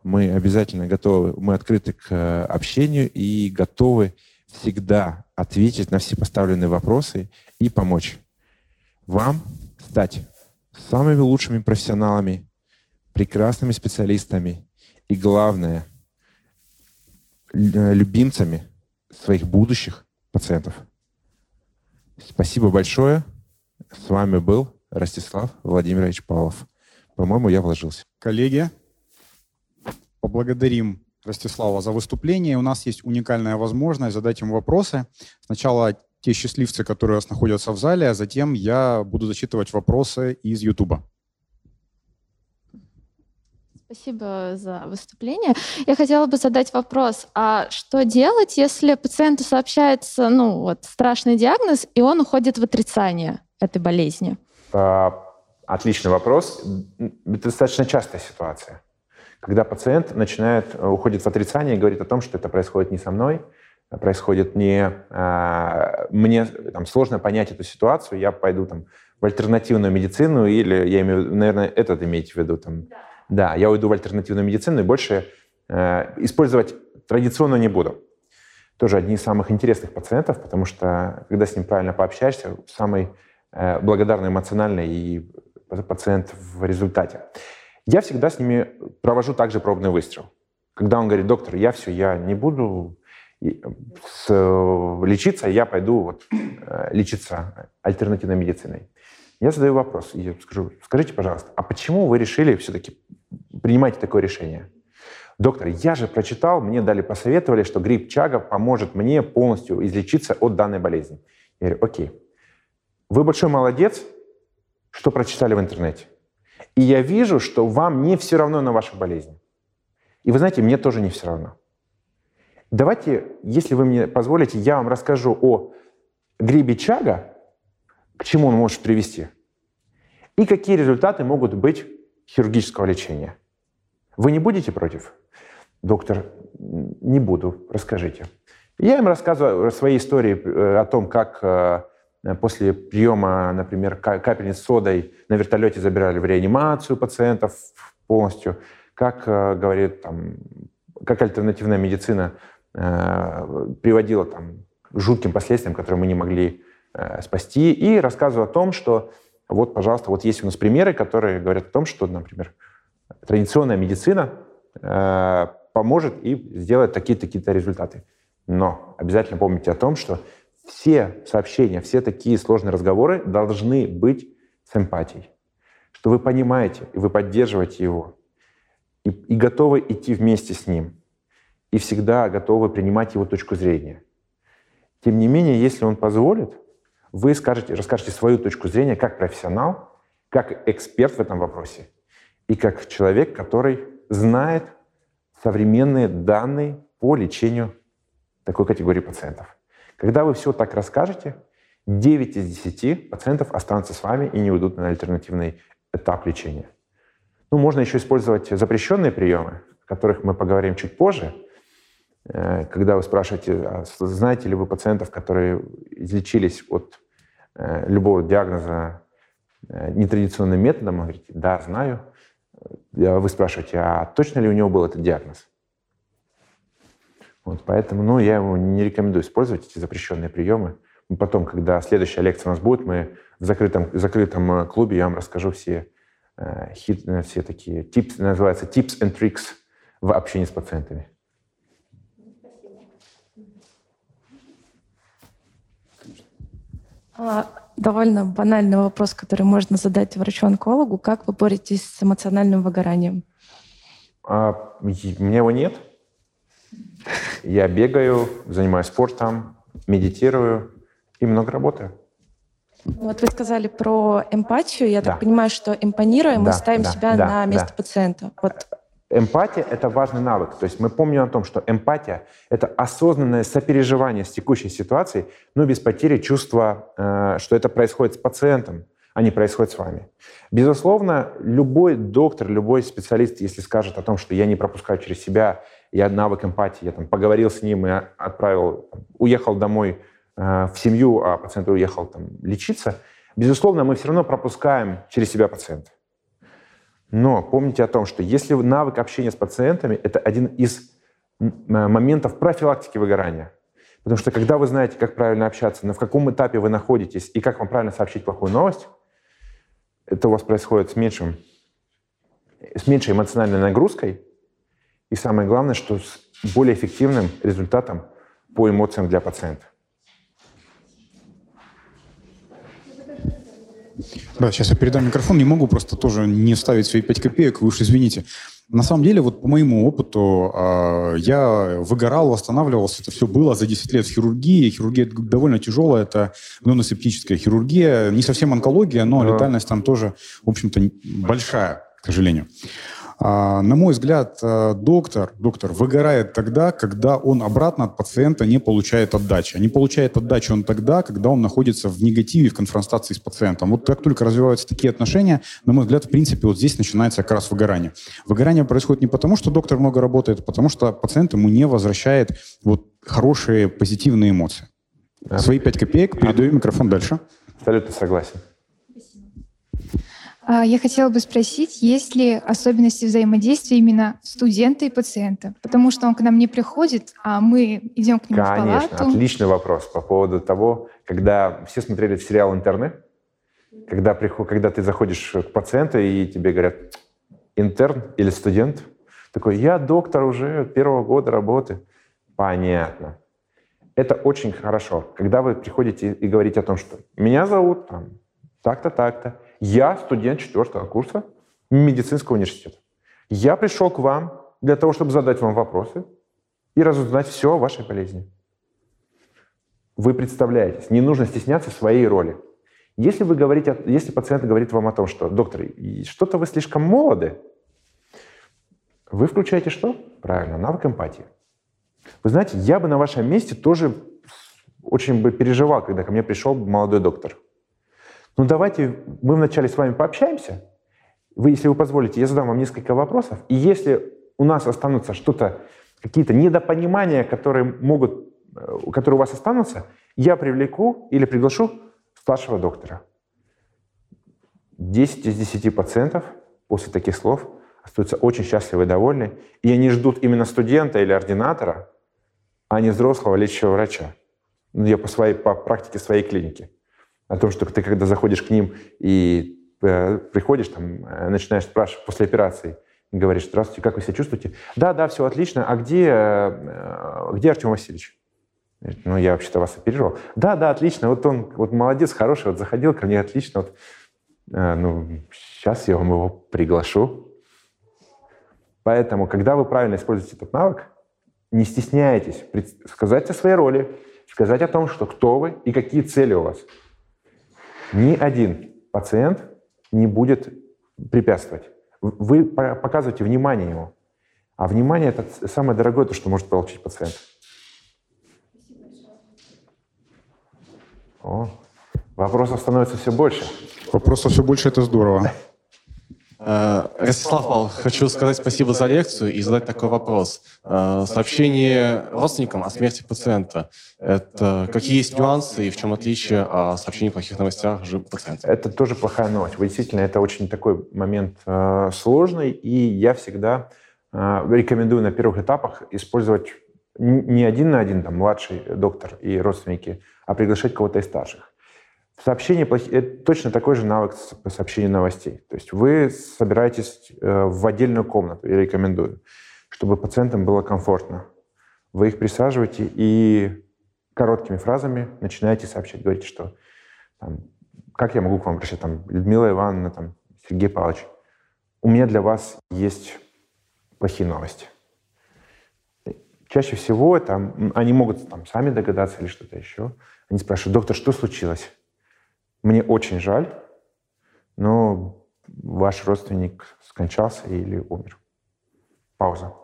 Мы обязательно готовы, мы открыты к э, общению и готовы всегда ответить на все поставленные вопросы и помочь вам стать самыми лучшими профессионалами, прекрасными специалистами и, главное, любимцами своих будущих пациентов. Спасибо большое. С вами был Ростислав Владимирович Павлов. По-моему, я вложился. Коллеги, поблагодарим Ростислава за выступление. У нас есть уникальная возможность задать ему вопросы. Сначала те счастливцы, которые у нас находятся в зале, а затем я буду зачитывать вопросы из Ютуба. Спасибо за выступление. Я хотела бы задать вопрос, а что делать, если пациенту сообщается ну, вот, страшный диагноз, и он уходит в отрицание этой болезни? А, Отличный вопрос. Это достаточно частая ситуация, когда пациент начинает, э, уходит в отрицание и говорит о том, что это происходит не со мной, а происходит не... А, мне там, сложно понять эту ситуацию, я пойду там, в альтернативную медицину или, я имею, наверное, этот имеете в виду? Там, да. да, я уйду в альтернативную медицину и больше э, использовать традиционную не буду. Тоже одни из самых интересных пациентов, потому что когда с ним правильно пообщаешься, самый э, благодарный эмоционально и пациент в результате. Я всегда с ними провожу также пробный выстрел. Когда он говорит, доктор, я все, я не буду с, лечиться, я пойду вот, э, лечиться альтернативной медициной. Я задаю вопрос, и скажу, скажите, пожалуйста, а почему вы решили все-таки принимать такое решение? Доктор, я же прочитал, мне дали, посоветовали, что грипп Чага поможет мне полностью излечиться от данной болезни. Я говорю, окей, вы большой молодец, что прочитали в интернете. И я вижу, что вам не все равно на вашу болезнь. И вы знаете, мне тоже не все равно. Давайте, если вы мне позволите, я вам расскажу о грибе чага, к чему он может привести, и какие результаты могут быть хирургического лечения. Вы не будете против? Доктор, не буду. Расскажите. Я им рассказываю о своей истории, э, о том, как э, после приема, например, капельниц содой на вертолете забирали в реанимацию пациентов полностью, как, э, говорит, там, как альтернативная медицина приводила там, жутким последствиям, которые мы не могли спасти, и рассказываю о том, что вот, пожалуйста, вот есть у нас примеры, которые говорят о том, что, например, традиционная медицина э, поможет и сделает такие-то результаты. Но обязательно помните о том, что все сообщения, все такие сложные разговоры должны быть с эмпатией. Что вы понимаете, и вы поддерживаете его, и, и готовы идти вместе с ним, и всегда готовы принимать его точку зрения. Тем не менее, если он позволит, вы скажете, расскажете свою точку зрения как профессионал, как эксперт в этом вопросе и как человек, который знает современные данные по лечению такой категории пациентов. Когда вы все так расскажете, 9 из 10 пациентов останутся с вами и не уйдут на альтернативный этап лечения. Ну, можно еще использовать запрещенные приемы, о которых мы поговорим чуть позже. Э, когда вы спрашиваете, а знаете ли вы пациентов, которые излечились от э, любого диагноза э, нетрадиционным методом, вы говорите, да, знаю. Вы спрашиваете, а точно ли у него был этот диагноз? Вот, поэтому ну, я ему не рекомендую использовать эти запрещенные приемы. Потом, когда следующая лекция у нас будет, мы в закрытом, в закрытом э, клубе, я вам расскажу все, э, хит, э, все такие tips, называется tips and tricks в общении с пациентами. А, довольно банальный вопрос, который можно задать врачу-онкологу. Как вы боретесь с эмоциональным выгоранием? А, у меня его нет. Я бегаю, занимаюсь спортом, медитирую и много работаю. Вот вы сказали про эмпатию. Я да. так понимаю, что импонируя, да, мы ставим да, себя да, на место да. пациента. Вот. Эмпатия – это важный навык. То есть мы помним о том, что эмпатия – это осознанное сопереживание с текущей ситуацией, но без потери чувства, э, что это происходит с пациентом, а не происходит с вами. Безусловно, любой доктор, любой специалист, если скажет о том, что я не пропускаю через себя я навык эмпатии, я там поговорил с ним и отправил, уехал домой э, в семью, а пациент уехал там лечиться, безусловно, мы все равно пропускаем через себя пациента. Но помните о том, что если навык общения с пациентами – это один из моментов профилактики выгорания. Потому что когда вы знаете, как правильно общаться, на в каком этапе вы находитесь и как вам правильно сообщить плохую новость, это у вас происходит с, меньшим, с меньшей эмоциональной нагрузкой, и самое главное, что с более эффективным результатом по эмоциям для пациента. Да, сейчас я передам микрофон. Не могу просто тоже не ставить свои 5 копеек. Вы уж извините. На самом деле, вот по моему опыту, э, я выгорал, восстанавливался. Это все было за 10 лет в хирургии. Хирургия довольно тяжелая. Это гнойно-септическая хирургия. Не совсем онкология, но да. летальность там тоже, в общем-то, большая, к сожалению. А, на мой взгляд, э, доктор, доктор выгорает тогда, когда он обратно от пациента не получает отдачи. А не получает отдачи он тогда, когда он находится в негативе, в конфронтации с пациентом. Вот как только развиваются такие отношения, на мой взгляд, в принципе, вот здесь начинается как раз выгорание. Выгорание происходит не потому, что доктор много работает, а потому что пациент ему не возвращает вот хорошие позитивные эмоции. Свои пять копеек, передаю микрофон дальше. Абсолютно согласен. А, я хотела бы спросить, есть ли особенности взаимодействия именно студента и пациента? Потому что он к нам не приходит, а мы идем к нему Конечно, в палату. отличный вопрос по поводу того, когда все смотрели сериал «Интерны», когда, приход, когда ты заходишь к пациенту и тебе говорят «интерн» или «студент», такой «я доктор уже первого года работы». Понятно. Это очень хорошо, когда вы приходите и говорите о том, что «меня зовут там, так-то, так-то», я студент четвертого курса медицинского университета. Я пришел к вам для того, чтобы задать вам вопросы и разузнать все о вашей болезни. Вы представляетесь, не нужно стесняться своей роли. Если, вы говорите, если пациент говорит вам о том, что, доктор, что-то вы слишком молоды, вы включаете что? Правильно, навык эмпатии. Вы знаете, я бы на вашем месте тоже очень бы переживал, когда ко мне пришел молодой доктор. Ну давайте мы вначале с вами пообщаемся. Вы, если вы позволите, я задам вам несколько вопросов. И если у нас останутся что-то, какие-то недопонимания, которые могут, э, которые у вас останутся, я привлеку или приглашу старшего доктора. 10 из 10 пациентов после таких слов остаются очень счастливы и довольны, и они ждут именно студента или ординатора, а не взрослого лечащего врача. Ну, я по, своей, по практике своей клиники. О том, что ты, когда заходишь к ним и э, приходишь, там, э, начинаешь спрашивать после операции, говоришь, здравствуйте, как вы себя чувствуете? Да, да, все отлично. А где, э, где Артем Васильевич? Ну, я вообще-то вас оперировал. Да, да, отлично. Вот он вот молодец, хороший, вот заходил ко мне, отлично. Вот, ну, сейчас я вам его приглашу. Поэтому, когда вы правильно используете этот навык, не стесняйтесь сказать о своей роли, сказать о том, что кто вы и какие цели у вас. Ни один пациент не будет препятствовать. Вы показываете внимание ему. А внимание – это самое дорогое, то, что может получить пациент. О, вопросов становится все больше. Вопросов все больше – это здорово. Э, Ростислав Павлов, хочу сказать спасибо за лекцию и задать такой вопрос. Э, сообщение родственникам о смерти пациента – это какие есть нюансы и в чем отличие о сообщении о плохих новостях же пациента? Это тоже плохая новость. Вы действительно, это очень такой момент э, сложный, и я всегда рекомендую на первых этапах использовать не один на один, там, младший доктор и родственники, а приглашать кого-то из старших. Сообщение это точно такой же навык сообщения новостей. То есть вы собираетесь э, в отдельную комнату, я рекомендую, чтобы пациентам было комфортно. Вы их присаживаете и короткими фразами начинаете сообщать. Говорите, что там, как я могу к вам обращаться, там, Людмила Ивановна, там, Сергей Павлович, у меня для вас есть плохие новости. Чаще всего там, они могут там, сами догадаться или что-то еще. Они спрашивают, доктор, что случилось? Мне очень жаль, но ваш родственник скончался или умер. Пауза.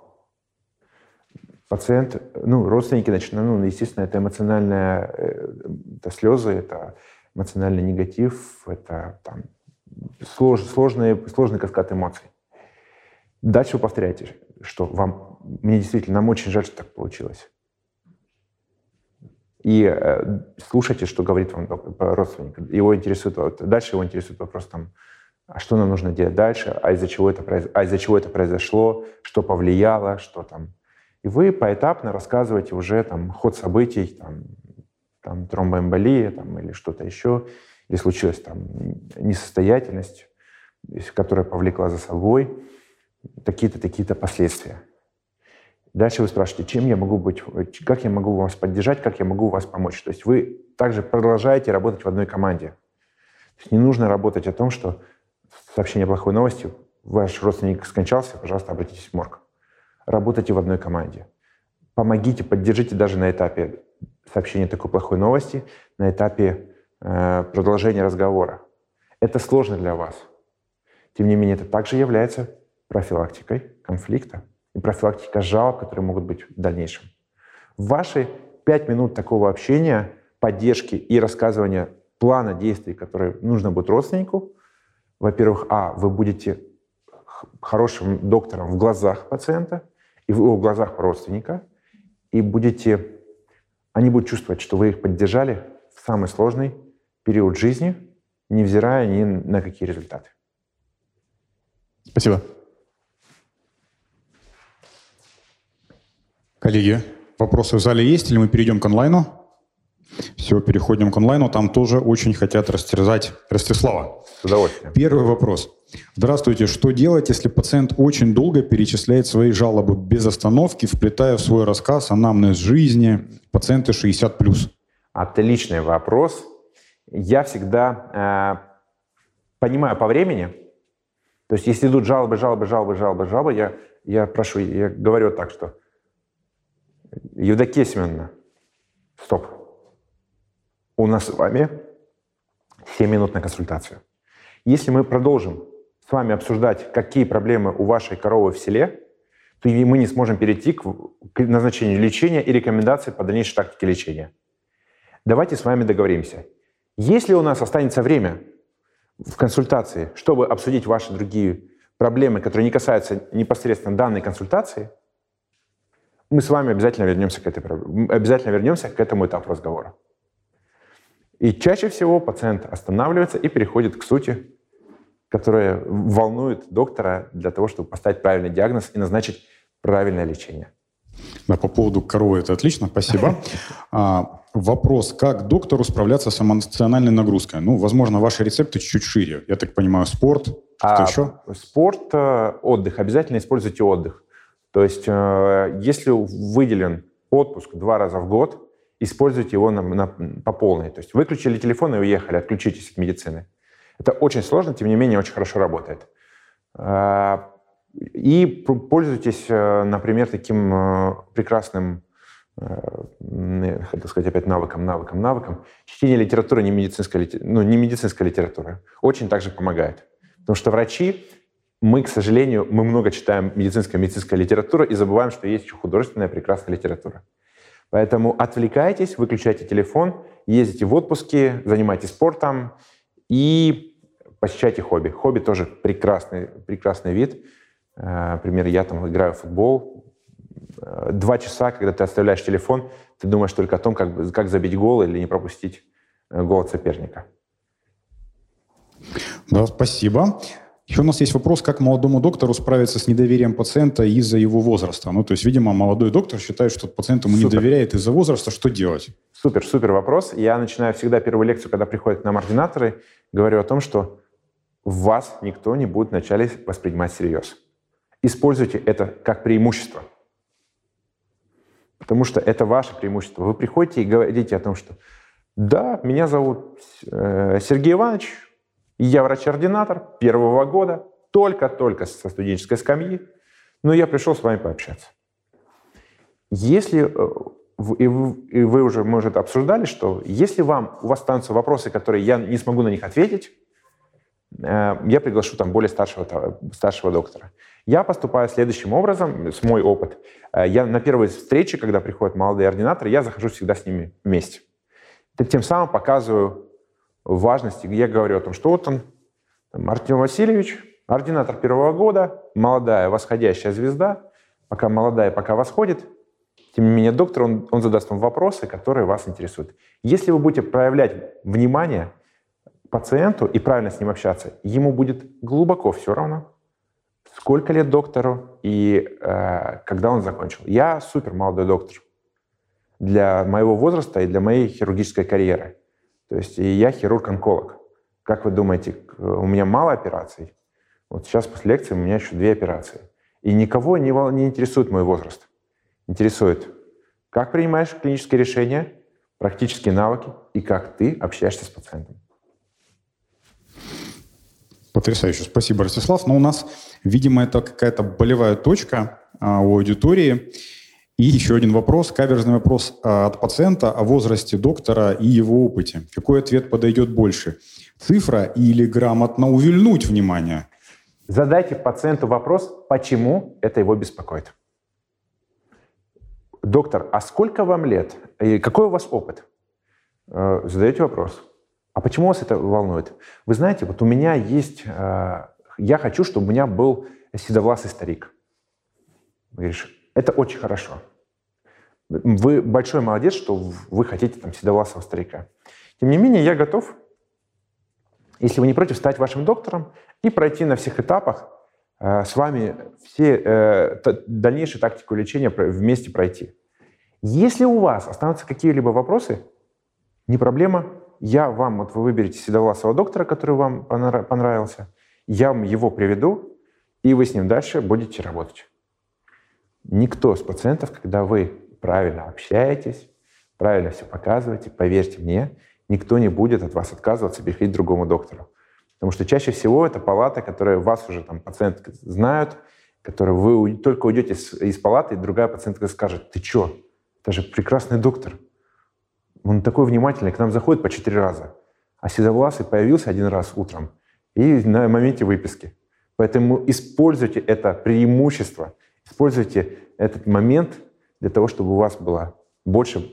Пациент, ну, родственники начинают, ну, естественно, это эмоциональные э, это слезы, это эмоциональный негатив, это там, слож, сложный, сложный каскад эмоций. Дальше вы повторяете, что вам, мне действительно, нам очень жаль, что так получилось и э, слушайте, что говорит вам родственник. Его интересует, дальше его интересует вопрос там, а что нам нужно делать дальше, а из-за чего это, а из-за чего это произошло, что повлияло, что там. И вы поэтапно рассказываете уже там ход событий, там, там тромбоэмболия там, или что-то еще, или случилась там несостоятельность, которая повлекла за собой такие-то, такие-то последствия. Дальше вы спрашиваете, чем я могу быть, как я могу вас поддержать, как я могу вас помочь. То есть вы также продолжаете работать в одной команде. То есть не нужно работать о том, что сообщение плохой новости, ваш родственник скончался, пожалуйста, обратитесь в морг. Работайте в одной команде. Помогите, поддержите даже на этапе сообщения такой плохой новости, на этапе э, продолжения разговора. Это сложно для вас. Тем не менее, это также является профилактикой конфликта и профилактика жалоб, которые могут быть в дальнейшем. В ваши пять минут такого общения, поддержки и рассказывания плана действий, которые нужно будет родственнику, во-первых, а, вы будете хорошим доктором в глазах пациента и в глазах родственника, и будете, они будут чувствовать, что вы их поддержали в самый сложный период жизни, невзирая ни на какие результаты. Спасибо. Коллеги, вопросы в зале есть или мы перейдем к онлайну? Все, переходим к онлайну. Там тоже очень хотят растерзать Ростислава. С удовольствием. Первый вопрос. Здравствуйте. Что делать, если пациент очень долго перечисляет свои жалобы без остановки, вплетая в свой рассказ анамнез жизни пациенты 60+. Отличный вопрос. Я всегда э, понимаю по времени, то есть если идут жалобы, жалобы, жалобы, жалобы, жалобы, я, я прошу, я говорю так, что Евдокия Семеновна, стоп. У нас с вами 7 минут на консультацию. Если мы продолжим с вами обсуждать, какие проблемы у вашей коровы в селе, то и мы не сможем перейти к назначению лечения и рекомендации по дальнейшей тактике лечения. Давайте с вами договоримся. Если у нас останется время в консультации, чтобы обсудить ваши другие проблемы, которые не касаются непосредственно данной консультации, мы с вами обязательно вернемся к этой обязательно вернемся к этому этапу разговора. И чаще всего пациент останавливается и переходит к сути, которая волнует доктора для того, чтобы поставить правильный диагноз и назначить правильное лечение. Да, по поводу коровы это отлично, спасибо. А, вопрос, как доктору справляться с эмоциональной нагрузкой? Ну, возможно, ваши рецепты чуть-чуть шире. Я так понимаю, спорт, что а, еще? Спорт, э, отдых. Обязательно используйте отдых. То есть, э, если выделен отпуск два раза в год, используйте его на, на, по полной. То есть выключили телефон и уехали, отключитесь от медицины. Это очень сложно, тем не менее, очень хорошо работает. А, и пользуйтесь, э, например, таким э, прекрасным, э, хотел сказать опять навыком, навыком, навыком. Чтение литературы, не медицинская, ну, не медицинская литература, очень также помогает. Потому что врачи, мы, к сожалению, мы много читаем медицинская медицинская литература и забываем, что есть еще художественная прекрасная литература. Поэтому отвлекайтесь, выключайте телефон, ездите в отпуски, занимайтесь спортом и посещайте хобби. Хобби тоже прекрасный, прекрасный вид. Э, например, я там играю в футбол. Э, два часа, когда ты оставляешь телефон, ты думаешь только о том, как, как забить гол или не пропустить э, гол от соперника. Да, спасибо. Еще у нас есть вопрос, как молодому доктору справиться с недоверием пациента из-за его возраста. Ну, то есть, видимо, молодой доктор считает, что пациент ему супер. не доверяет из-за возраста. Что делать? Супер, супер вопрос. Я начинаю всегда первую лекцию, когда приходят к нам ординаторы, говорю о том, что вас никто не будет вначале воспринимать всерьез. Используйте это как преимущество. Потому что это ваше преимущество. Вы приходите и говорите о том, что да, меня зовут э, Сергей Иванович, я врач-ординатор первого года, только-только со студенческой скамьи, но я пришел с вами пообщаться. Если э, и вы уже, может, обсуждали, что если вам, у вас останутся вопросы, которые я не смогу на них ответить, э, я приглашу там более старшего, старшего доктора. Я поступаю следующим образом, с мой опыт. Э, я на первой встрече, когда приходят молодые ординаторы, я захожу всегда с ними вместе. Тем самым показываю важности, я говорю о том, что вот он, там, Артем Васильевич, ординатор первого года, молодая восходящая звезда, пока молодая, пока восходит, тем не менее доктор, он, он задаст вам вопросы, которые вас интересуют. Если вы будете проявлять внимание пациенту и правильно с ним общаться, ему будет глубоко все равно, сколько лет доктору и э, когда он закончил. Я супер молодой доктор для моего возраста и для моей хирургической карьеры. То есть и я хирург-онколог. Как вы думаете, у меня мало операций? Вот сейчас после лекции у меня еще две операции. И никого не, не интересует мой возраст. Интересует, как принимаешь клинические решения, практические навыки и как ты общаешься с пациентом. Потрясающе. Спасибо, Ростислав. Но у нас, видимо, это какая-то болевая точка а, у аудитории. И еще один вопрос, каверзный вопрос а, от пациента о возрасте доктора и его опыте. Какой ответ подойдет больше? Цифра или грамотно увильнуть внимание? Задайте пациенту вопрос, почему это его беспокоит. Доктор, а сколько вам лет? И какой у вас опыт? Э, задаете вопрос. А почему вас это волнует? Вы знаете, вот у меня есть... Э, я хочу, чтобы у меня был седовласый старик. Говоришь, это очень хорошо. Вы большой молодец, что вы хотите там седовласого старика. Тем не менее, я готов, если вы не против, стать вашим доктором и пройти на всех этапах э, с вами все э, дальнейшую тактику лечения вместе пройти. Если у вас останутся какие-либо вопросы, не проблема, я вам, вот вы выберете седовласого доктора, который вам понравился, я вам его приведу, и вы с ним дальше будете работать. Никто из пациентов, когда вы правильно общаетесь, правильно все показываете, поверьте мне, никто не будет от вас отказываться переходить к другому доктору. Потому что чаще всего это палата, которая вас уже там пациент знают, которую вы только уйдете из, палаты, и другая пациентка скажет, ты что, это же прекрасный доктор. Он такой внимательный, к нам заходит по четыре раза. А седовласый появился один раз утром и на моменте выписки. Поэтому используйте это преимущество – Используйте этот момент для того, чтобы у вас было больше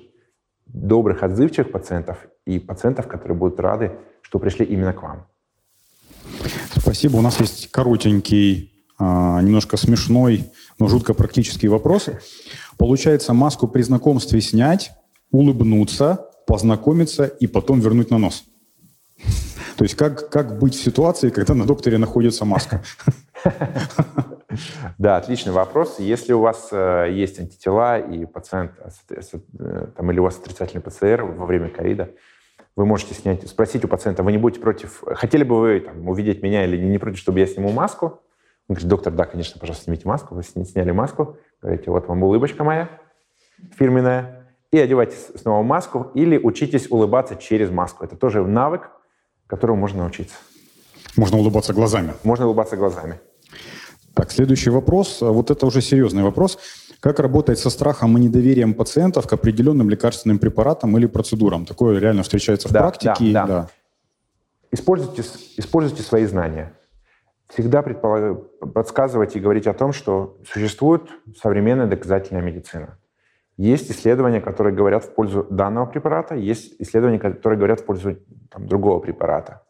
добрых, отзывчивых пациентов и пациентов, которые будут рады, что пришли именно к вам. Спасибо. У нас есть коротенький, а, немножко смешной, но жутко практический вопрос. Получается, маску при знакомстве снять, улыбнуться, познакомиться и потом вернуть на нос. То есть как, как быть в ситуации, когда на докторе находится маска? Да, отличный вопрос. Если у вас э, есть антитела и пациент, э, там, или у вас отрицательный ПЦР во время ковида, вы можете снять, спросить у пациента, вы не будете против, хотели бы вы там, увидеть меня или не против, чтобы я сниму маску? Он говорит, доктор, да, конечно, пожалуйста, снимите маску. Вы сняли маску, говорите, вот вам улыбочка моя фирменная, и одевайте снова маску, или учитесь улыбаться через маску. Это тоже навык, которому можно научиться. Можно улыбаться глазами. Можно улыбаться глазами. Так, следующий вопрос. Вот это уже серьезный вопрос. Как работать со страхом и недоверием пациентов к определенным лекарственным препаратам или процедурам? Такое реально встречается в да, практике. Да, да. Используйте, используйте свои знания. Всегда предполаг... подсказывать и говорить о том, что существует современная доказательная медицина. Есть исследования, которые говорят в пользу данного препарата, есть исследования, которые говорят в пользу там, другого препарата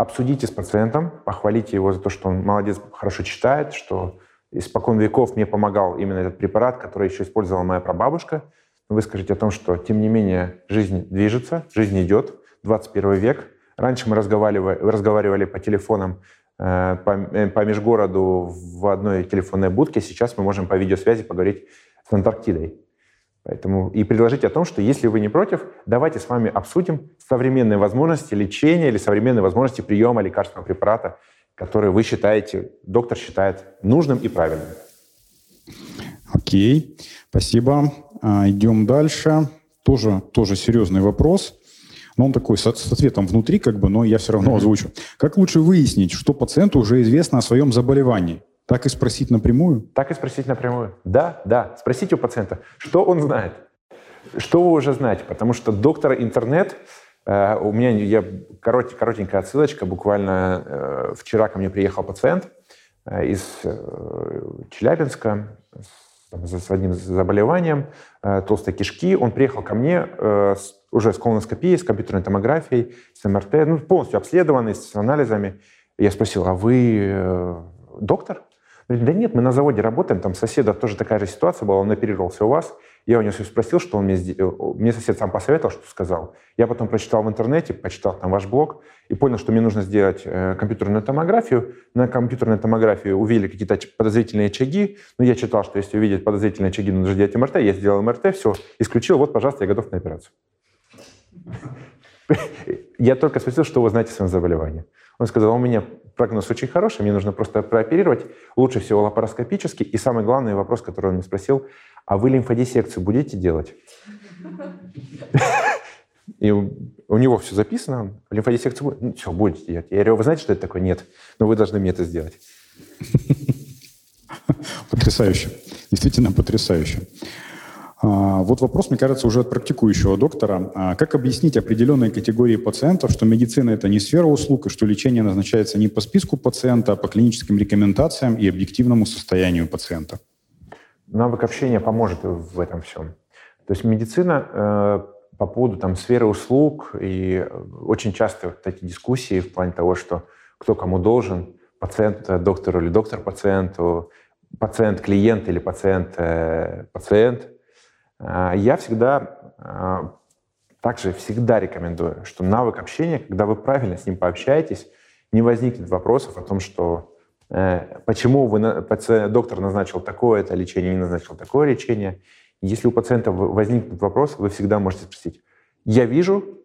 обсудите с пациентом, похвалите его за то, что он молодец, хорошо читает, что испокон веков мне помогал именно этот препарат, который еще использовала моя прабабушка. Вы скажите о том, что, тем не менее, жизнь движется, жизнь идет, 21 век. Раньше мы разговаривали, разговаривали по телефонам э, по, э, по межгороду в одной телефонной будке, сейчас мы можем по видеосвязи поговорить с Антарктидой. Поэтому и предложить о том, что если вы не против, давайте с вами обсудим современные возможности лечения или современные возможности приема лекарственного препарата, которые вы считаете, доктор считает нужным и правильным. Окей, спасибо. А, идем дальше. Тоже, тоже серьезный вопрос. Но он такой с, с ответом внутри, как бы, но я все равно озвучу. Как лучше выяснить, что пациенту уже известно о своем заболевании? Так и спросить напрямую? Так и спросить напрямую. Да, да. Спросите у пациента, что он знает. Что вы уже знаете? Потому что доктор интернет, э, у меня я, корот, коротенькая отсылочка, буквально э, вчера ко мне приехал пациент э, из э, Челябинска с, с одним заболеванием э, толстой кишки. Он приехал ко мне э, с, уже с колоноскопией, с компьютерной томографией, с МРТ, ну, полностью обследованный, с анализами. Я спросил, а вы э, доктор? Да нет, мы на заводе работаем, там соседа тоже такая же ситуация была, он оперировался у вас. Я у него спросил, что он мне... Э, мне сосед сам посоветовал, что сказал. Я потом прочитал в интернете, почитал там ваш блог и понял, что мне нужно сделать э, компьютерную томографию. На компьютерной томографии увидели какие-то подозрительные очаги. Но я читал, что если увидеть подозрительные очаги, нужно сделать МРТ. Я сделал МРТ, все, исключил. Вот, пожалуйста, я готов на операцию. Я только спросил, что вы знаете о своем заболевании. Он сказал, у меня прогноз очень хороший, мне нужно просто прооперировать, лучше всего лапароскопически. И самый главный вопрос, который он мне спросил, а вы лимфодиссекцию будете делать? И у него все записано, лимфодиссекцию ну, все, будете делать. Я говорю, вы знаете, что это такое? Нет, но вы должны мне это сделать. Потрясающе. Действительно потрясающе. А, вот вопрос, мне кажется, уже от практикующего доктора. А, как объяснить определенной категории пациентов, что медицина – это не сфера услуг, и что лечение назначается не по списку пациента, а по клиническим рекомендациям и объективному состоянию пациента? Навык общения поможет в этом всем. То есть медицина э, по поводу там, сферы услуг, и очень часто вот эти дискуссии в плане того, что кто кому должен, пациент доктору или доктор пациенту, пациент клиент или пациент э, пациент – я всегда а, также всегда рекомендую, что навык общения, когда вы правильно с ним пообщаетесь, не возникнет вопросов о том, что э, почему вы, доктор назначил такое-то лечение, не назначил такое лечение. Если у пациента возникнет вопрос, вы всегда можете спросить, я вижу,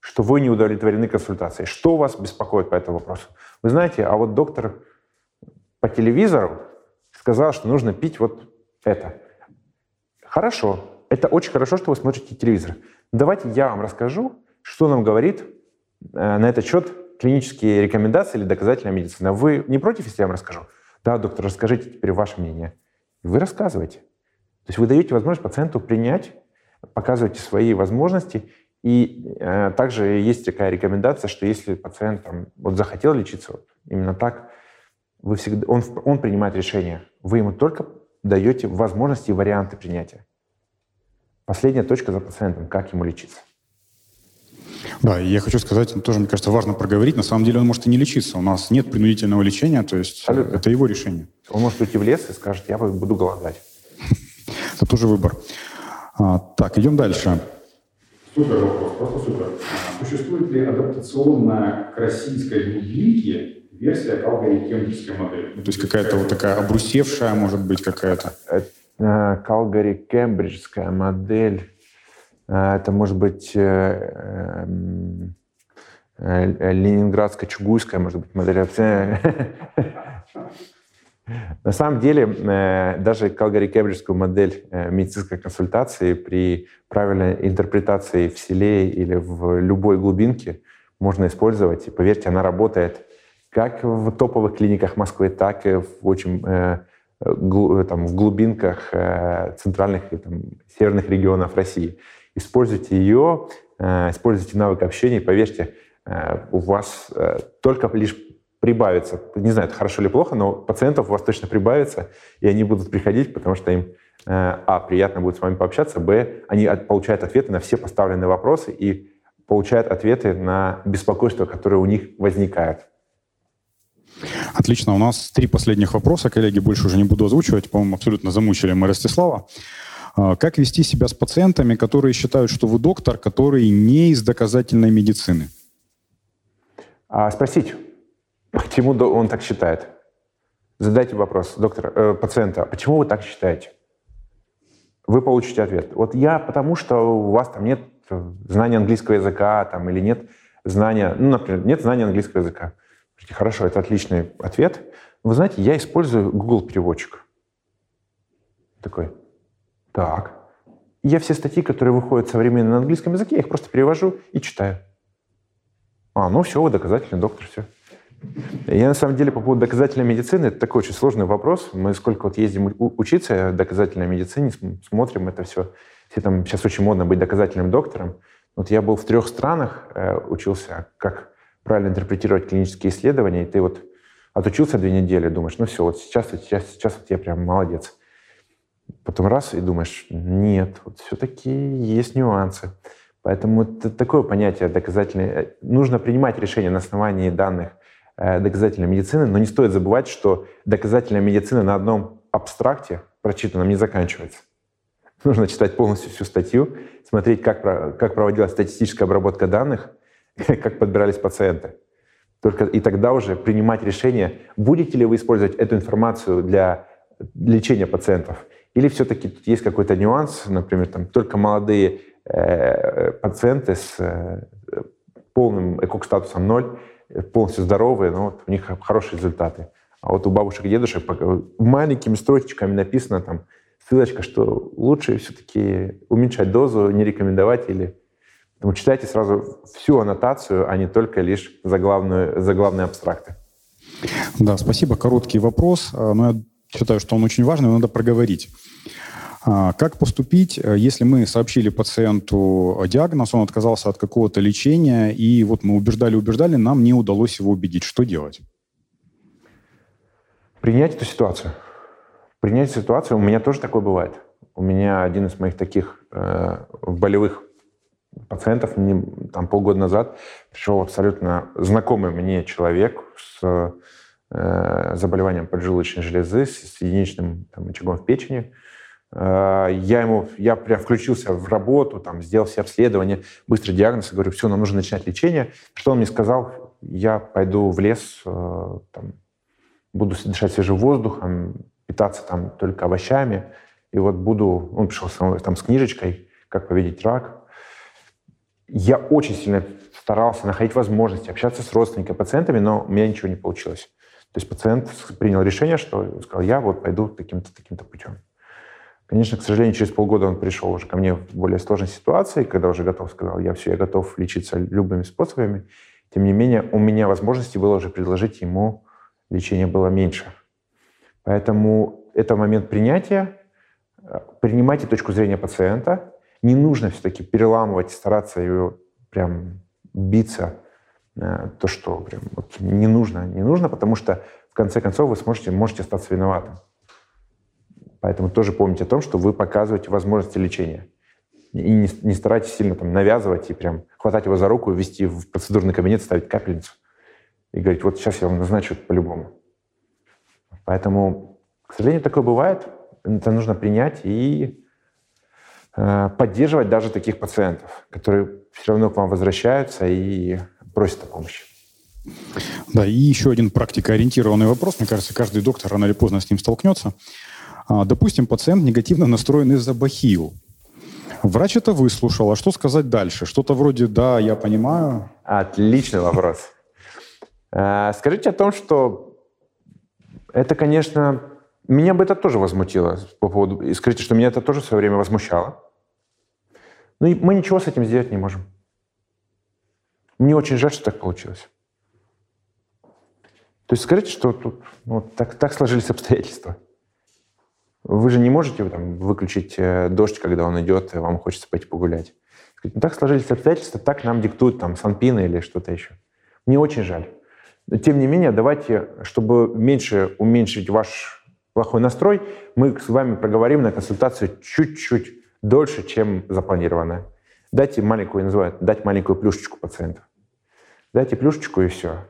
что вы не удовлетворены консультацией. Что вас беспокоит по этому вопросу? Вы знаете, а вот доктор по телевизору сказал, что нужно пить вот это. Хорошо, это очень хорошо, что вы смотрите телевизор. Давайте я вам расскажу, что нам говорит э, на этот счет клинические рекомендации или доказательная медицина. Вы не против, если я вам расскажу? Да, доктор, расскажите теперь ваше мнение. Вы рассказываете. То есть вы даете возможность пациенту принять, показываете свои возможности. И э, также есть такая рекомендация, что если пациент там, вот захотел лечиться вот, именно так, вы всегда, он, он принимает решение. Вы ему только даете возможности и варианты принятия. Последняя точка за пациентом, как ему лечиться. Да, и я хочу сказать, тоже, мне кажется, важно проговорить. На самом деле он может и не лечиться. У нас нет принудительного лечения, то есть Абсолютно. это его решение. Он может уйти в лес и скажет, я буду голодать. Это тоже выбор. А, так, идем дальше. Супер вопрос, просто супер. А существует ли адаптационная к российской глубинке версия Калгари кембриджской модели? Ну, то есть какая-то вот такая обрусевшая, может быть, какая-то? Э, Калгари кембриджская модель. Э, это может быть э, ленинградская, чугуйская, может быть, модель. На самом деле, даже Калгари-Кембриджскую модель медицинской консультации при правильной интерпретации в селе или в любой глубинке можно использовать. И поверьте, она работает как в топовых клиниках Москвы, так и в очень там, в глубинках э, центральных и там, северных регионов России. Используйте ее, э, используйте навык общения, поверьте, э, у вас э, только лишь прибавится, не знаю, это хорошо или плохо, но пациентов у вас точно прибавится, и они будут приходить, потому что им, э, а, приятно будет с вами пообщаться, б, они получают ответы на все поставленные вопросы и получают ответы на беспокойство, которое у них возникает. Отлично. У нас три последних вопроса. Коллеги, больше уже не буду озвучивать. По-моему, абсолютно замучили мы Ростислава. А, как вести себя с пациентами, которые считают, что вы доктор, который не из доказательной медицины? А, спросить, почему он так считает? Задайте вопрос, доктор, э, пациента, почему вы так считаете? Вы получите ответ. Вот я, потому что у вас там нет знания английского языка там, или нет знания, ну, например, нет знания английского языка. Хорошо, это отличный ответ. Вы знаете, я использую Google переводчик. Такой, так. Я все статьи, которые выходят современно на английском языке, я их просто перевожу и читаю. А, ну все, вы доказательный доктор, все. Я на самом деле по поводу доказательной медицины, это такой очень сложный вопрос. Мы сколько вот ездим учиться доказательной медицине, смотрим это все. Все там сейчас очень модно быть доказательным доктором. Вот я был в трех странах, э, учился как правильно интерпретировать клинические исследования, и ты вот отучился две недели, думаешь, ну все, вот сейчас, сейчас, сейчас вот я прям молодец. Потом раз и думаешь, нет, вот все-таки есть нюансы. Поэтому это такое понятие доказательное. Нужно принимать решения на основании данных э, доказательной медицины, но не стоит забывать, что доказательная медицина на одном абстракте прочитанном не заканчивается. Нужно читать полностью всю статью, смотреть, как, как проводилась статистическая обработка данных, как подбирались пациенты. Только и тогда уже принимать решение, будете ли вы использовать эту информацию для лечения пациентов, или все-таки тут есть какой-то нюанс, например, там только молодые э, пациенты с э, полным экок-статусом 0, полностью здоровые, но вот у них хорошие результаты. А вот у бабушек и дедушек маленькими строчечками написано там ссылочка, что лучше все-таки уменьшать дозу, не рекомендовать или Поэтому читайте сразу всю аннотацию, а не только лишь заглавную, заглавные абстракты. Да, спасибо. Короткий вопрос, а, но я считаю, что он очень важный, его надо проговорить. А, как поступить, э, если мы сообщили пациенту диагноз, он отказался от какого-то лечения, и вот мы убеждали-убеждали, нам не удалось его убедить. Что делать? Принять эту ситуацию. Принять ситуацию. У меня тоже такое бывает. У меня один из моих таких э, болевых пациентов не, там полгода назад пришел абсолютно знакомый мне человек с э, заболеванием поджелудочной железы, с единичным там, очагом в печени. Э, я ему, я прям включился в работу, там, сделал все обследования, быстрый диагноз, говорю, все, нам нужно начинать лечение. Что он мне сказал? Я пойду в лес, э, там, буду дышать свежим воздухом, питаться там только овощами, и вот буду... Он пришел там с книжечкой «Как победить рак», я очень сильно старался находить возможности общаться с родственниками, пациентами, но у меня ничего не получилось. То есть пациент принял решение, что сказал, я вот пойду таким-то, таким-то путем. Конечно, к сожалению, через полгода он пришел уже ко мне в более сложной ситуации, когда уже готов, сказал, я все, я готов лечиться любыми способами. Тем не менее, у меня возможности было уже предложить ему лечение было меньше. Поэтому это момент принятия. Принимайте точку зрения пациента, не нужно все-таки переламывать, стараться ее прям биться, э, то, что прям вот не нужно, не нужно, потому что в конце концов вы сможете, можете остаться виноватым. Поэтому тоже помните о том, что вы показываете возможности лечения. И не, не старайтесь сильно там навязывать и прям хватать его за руку, вести в процедурный кабинет, ставить капельницу и говорить, вот сейчас я вам назначу по-любому. Поэтому, к сожалению, такое бывает. Это нужно принять и поддерживать даже таких пациентов, которые все равно к вам возвращаются и просят о помощи. Да, и еще один практикоориентированный вопрос. Мне кажется, каждый доктор рано или поздно с ним столкнется. А, допустим, пациент негативно настроен из-за бахил. Врач это выслушал. А что сказать дальше? Что-то вроде «да, я понимаю». Отличный вопрос. А, скажите о том, что это, конечно, меня бы это тоже возмутило по поводу... Скажите, что меня это тоже в свое время возмущало. Ну и мы ничего с этим сделать не можем. Мне очень жаль, что так получилось. То есть скажите, что тут ну, так, так сложились обстоятельства. Вы же не можете там, выключить э, дождь, когда он идет, и вам хочется пойти погулять. Ну, так сложились обстоятельства, так нам диктуют там санпины или что-то еще. Мне очень жаль. Но тем не менее, давайте, чтобы меньше уменьшить ваш плохой настрой, мы с вами проговорим на консультацию чуть-чуть дольше, чем запланировано. Дайте маленькую, называют, дать маленькую плюшечку пациенту. Дайте плюшечку и все.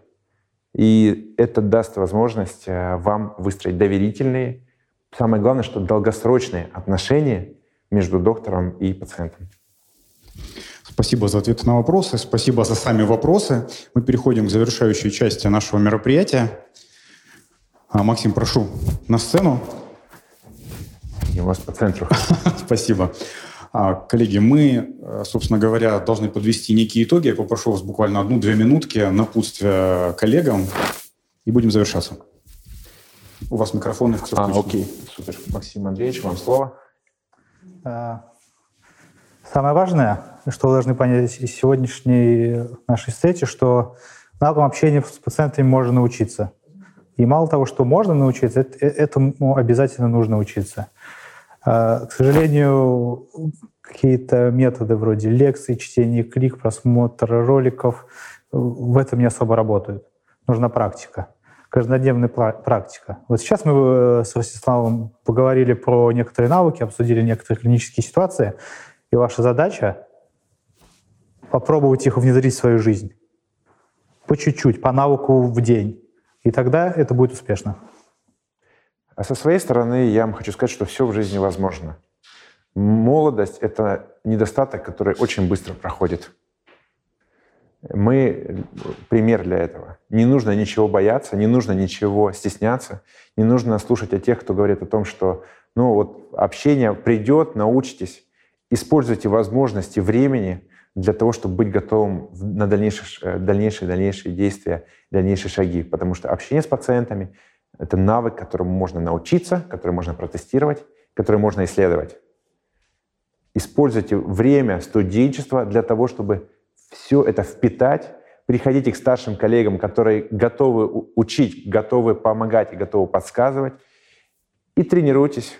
И это даст возможность э, вам выстроить доверительные, самое главное, что долгосрочные отношения между доктором и пациентом. Спасибо за ответы на вопросы, спасибо за сами вопросы. Мы переходим к завершающей части нашего мероприятия. А, Максим, прошу на сцену. И у вас по центру. Спасибо. А, коллеги, мы, э, собственно говоря, должны подвести некие итоги. Я попрошу вас буквально одну-две минутки напутствия коллегам и будем завершаться. У вас микрофон все А, окей, супер. Максим Андреевич, вам слово. А, самое важное, что вы должны понять из сегодняшней нашей встречи, что навыкам общения с пациентами можно научиться. И мало того, что можно научиться, этому обязательно нужно учиться. А, к сожалению, какие-то методы вроде лекций, чтения книг, просмотра роликов в этом не особо работают. Нужна практика каждодневная практика. Вот сейчас мы э, с Ростиславом поговорили про некоторые навыки, обсудили некоторые клинические ситуации, и ваша задача попробовать их внедрить в свою жизнь. По чуть-чуть, по навыку в день. И тогда это будет успешно. А со своей стороны я вам хочу сказать, что все в жизни возможно. Молодость — это недостаток, который очень быстро проходит. Мы пример для этого. Не нужно ничего бояться, не нужно ничего стесняться, не нужно слушать о тех, кто говорит о том, что ну вот общение придет, научитесь, используйте возможности времени для того, чтобы быть готовым на дальнейшие, э, дальнейшие, дальнейшие действия, дальнейшие шаги. Потому что общение с пациентами — это навык, которому можно научиться, который можно протестировать, который можно исследовать. Используйте время студенчества для того, чтобы все это впитать, приходите к старшим коллегам, которые готовы учить, готовы помогать и готовы подсказывать, и тренируйтесь,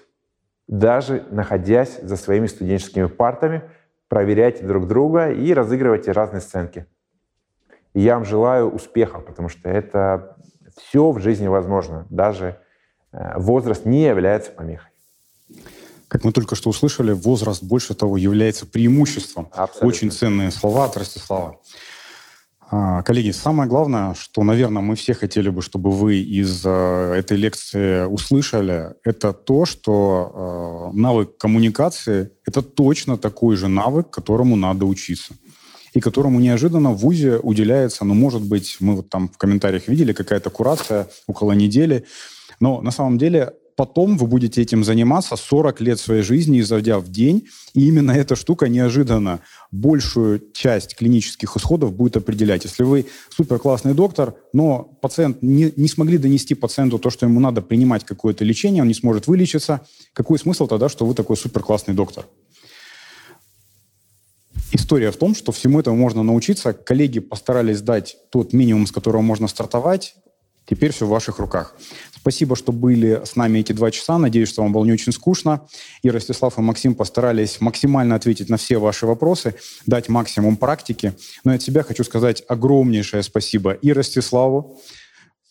даже находясь за своими студенческими партами, проверяйте друг друга и разыгрывайте разные сценки. И я вам желаю успеха, потому что это все в жизни возможно. Даже э, возраст не является помехой. Как мы только что услышали, возраст, больше того, является преимуществом. Абсолютно. Очень ценные слова от Ростислава. А, коллеги, самое главное, что, наверное, мы все хотели бы, чтобы вы из э, этой лекции услышали, это то, что э, навык коммуникации — это точно такой же навык, которому надо учиться. И которому неожиданно в ВУЗе уделяется, ну, может быть, мы вот там в комментариях видели, какая-то курация около недели, но на самом деле потом вы будете этим заниматься 40 лет своей жизни, изо в день, и именно эта штука неожиданно большую часть клинических исходов будет определять. Если вы супер классный доктор, но пациент не, не смогли донести пациенту то, что ему надо принимать какое-то лечение, он не сможет вылечиться, какой смысл тогда, что вы такой супер классный доктор? История в том, что всему этому можно научиться. Коллеги постарались дать тот минимум, с которого можно стартовать. Теперь все в ваших руках. Спасибо, что были с нами эти два часа. Надеюсь, что вам было не очень скучно. И Ростислав и Максим постарались максимально ответить на все ваши вопросы, дать максимум практики. Но от себя хочу сказать огромнейшее спасибо и Ростиславу.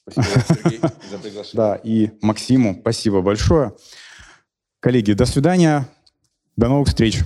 Спасибо, Сергей, за приглашение. Да, и Максиму спасибо большое. Коллеги, до свидания. До новых встреч.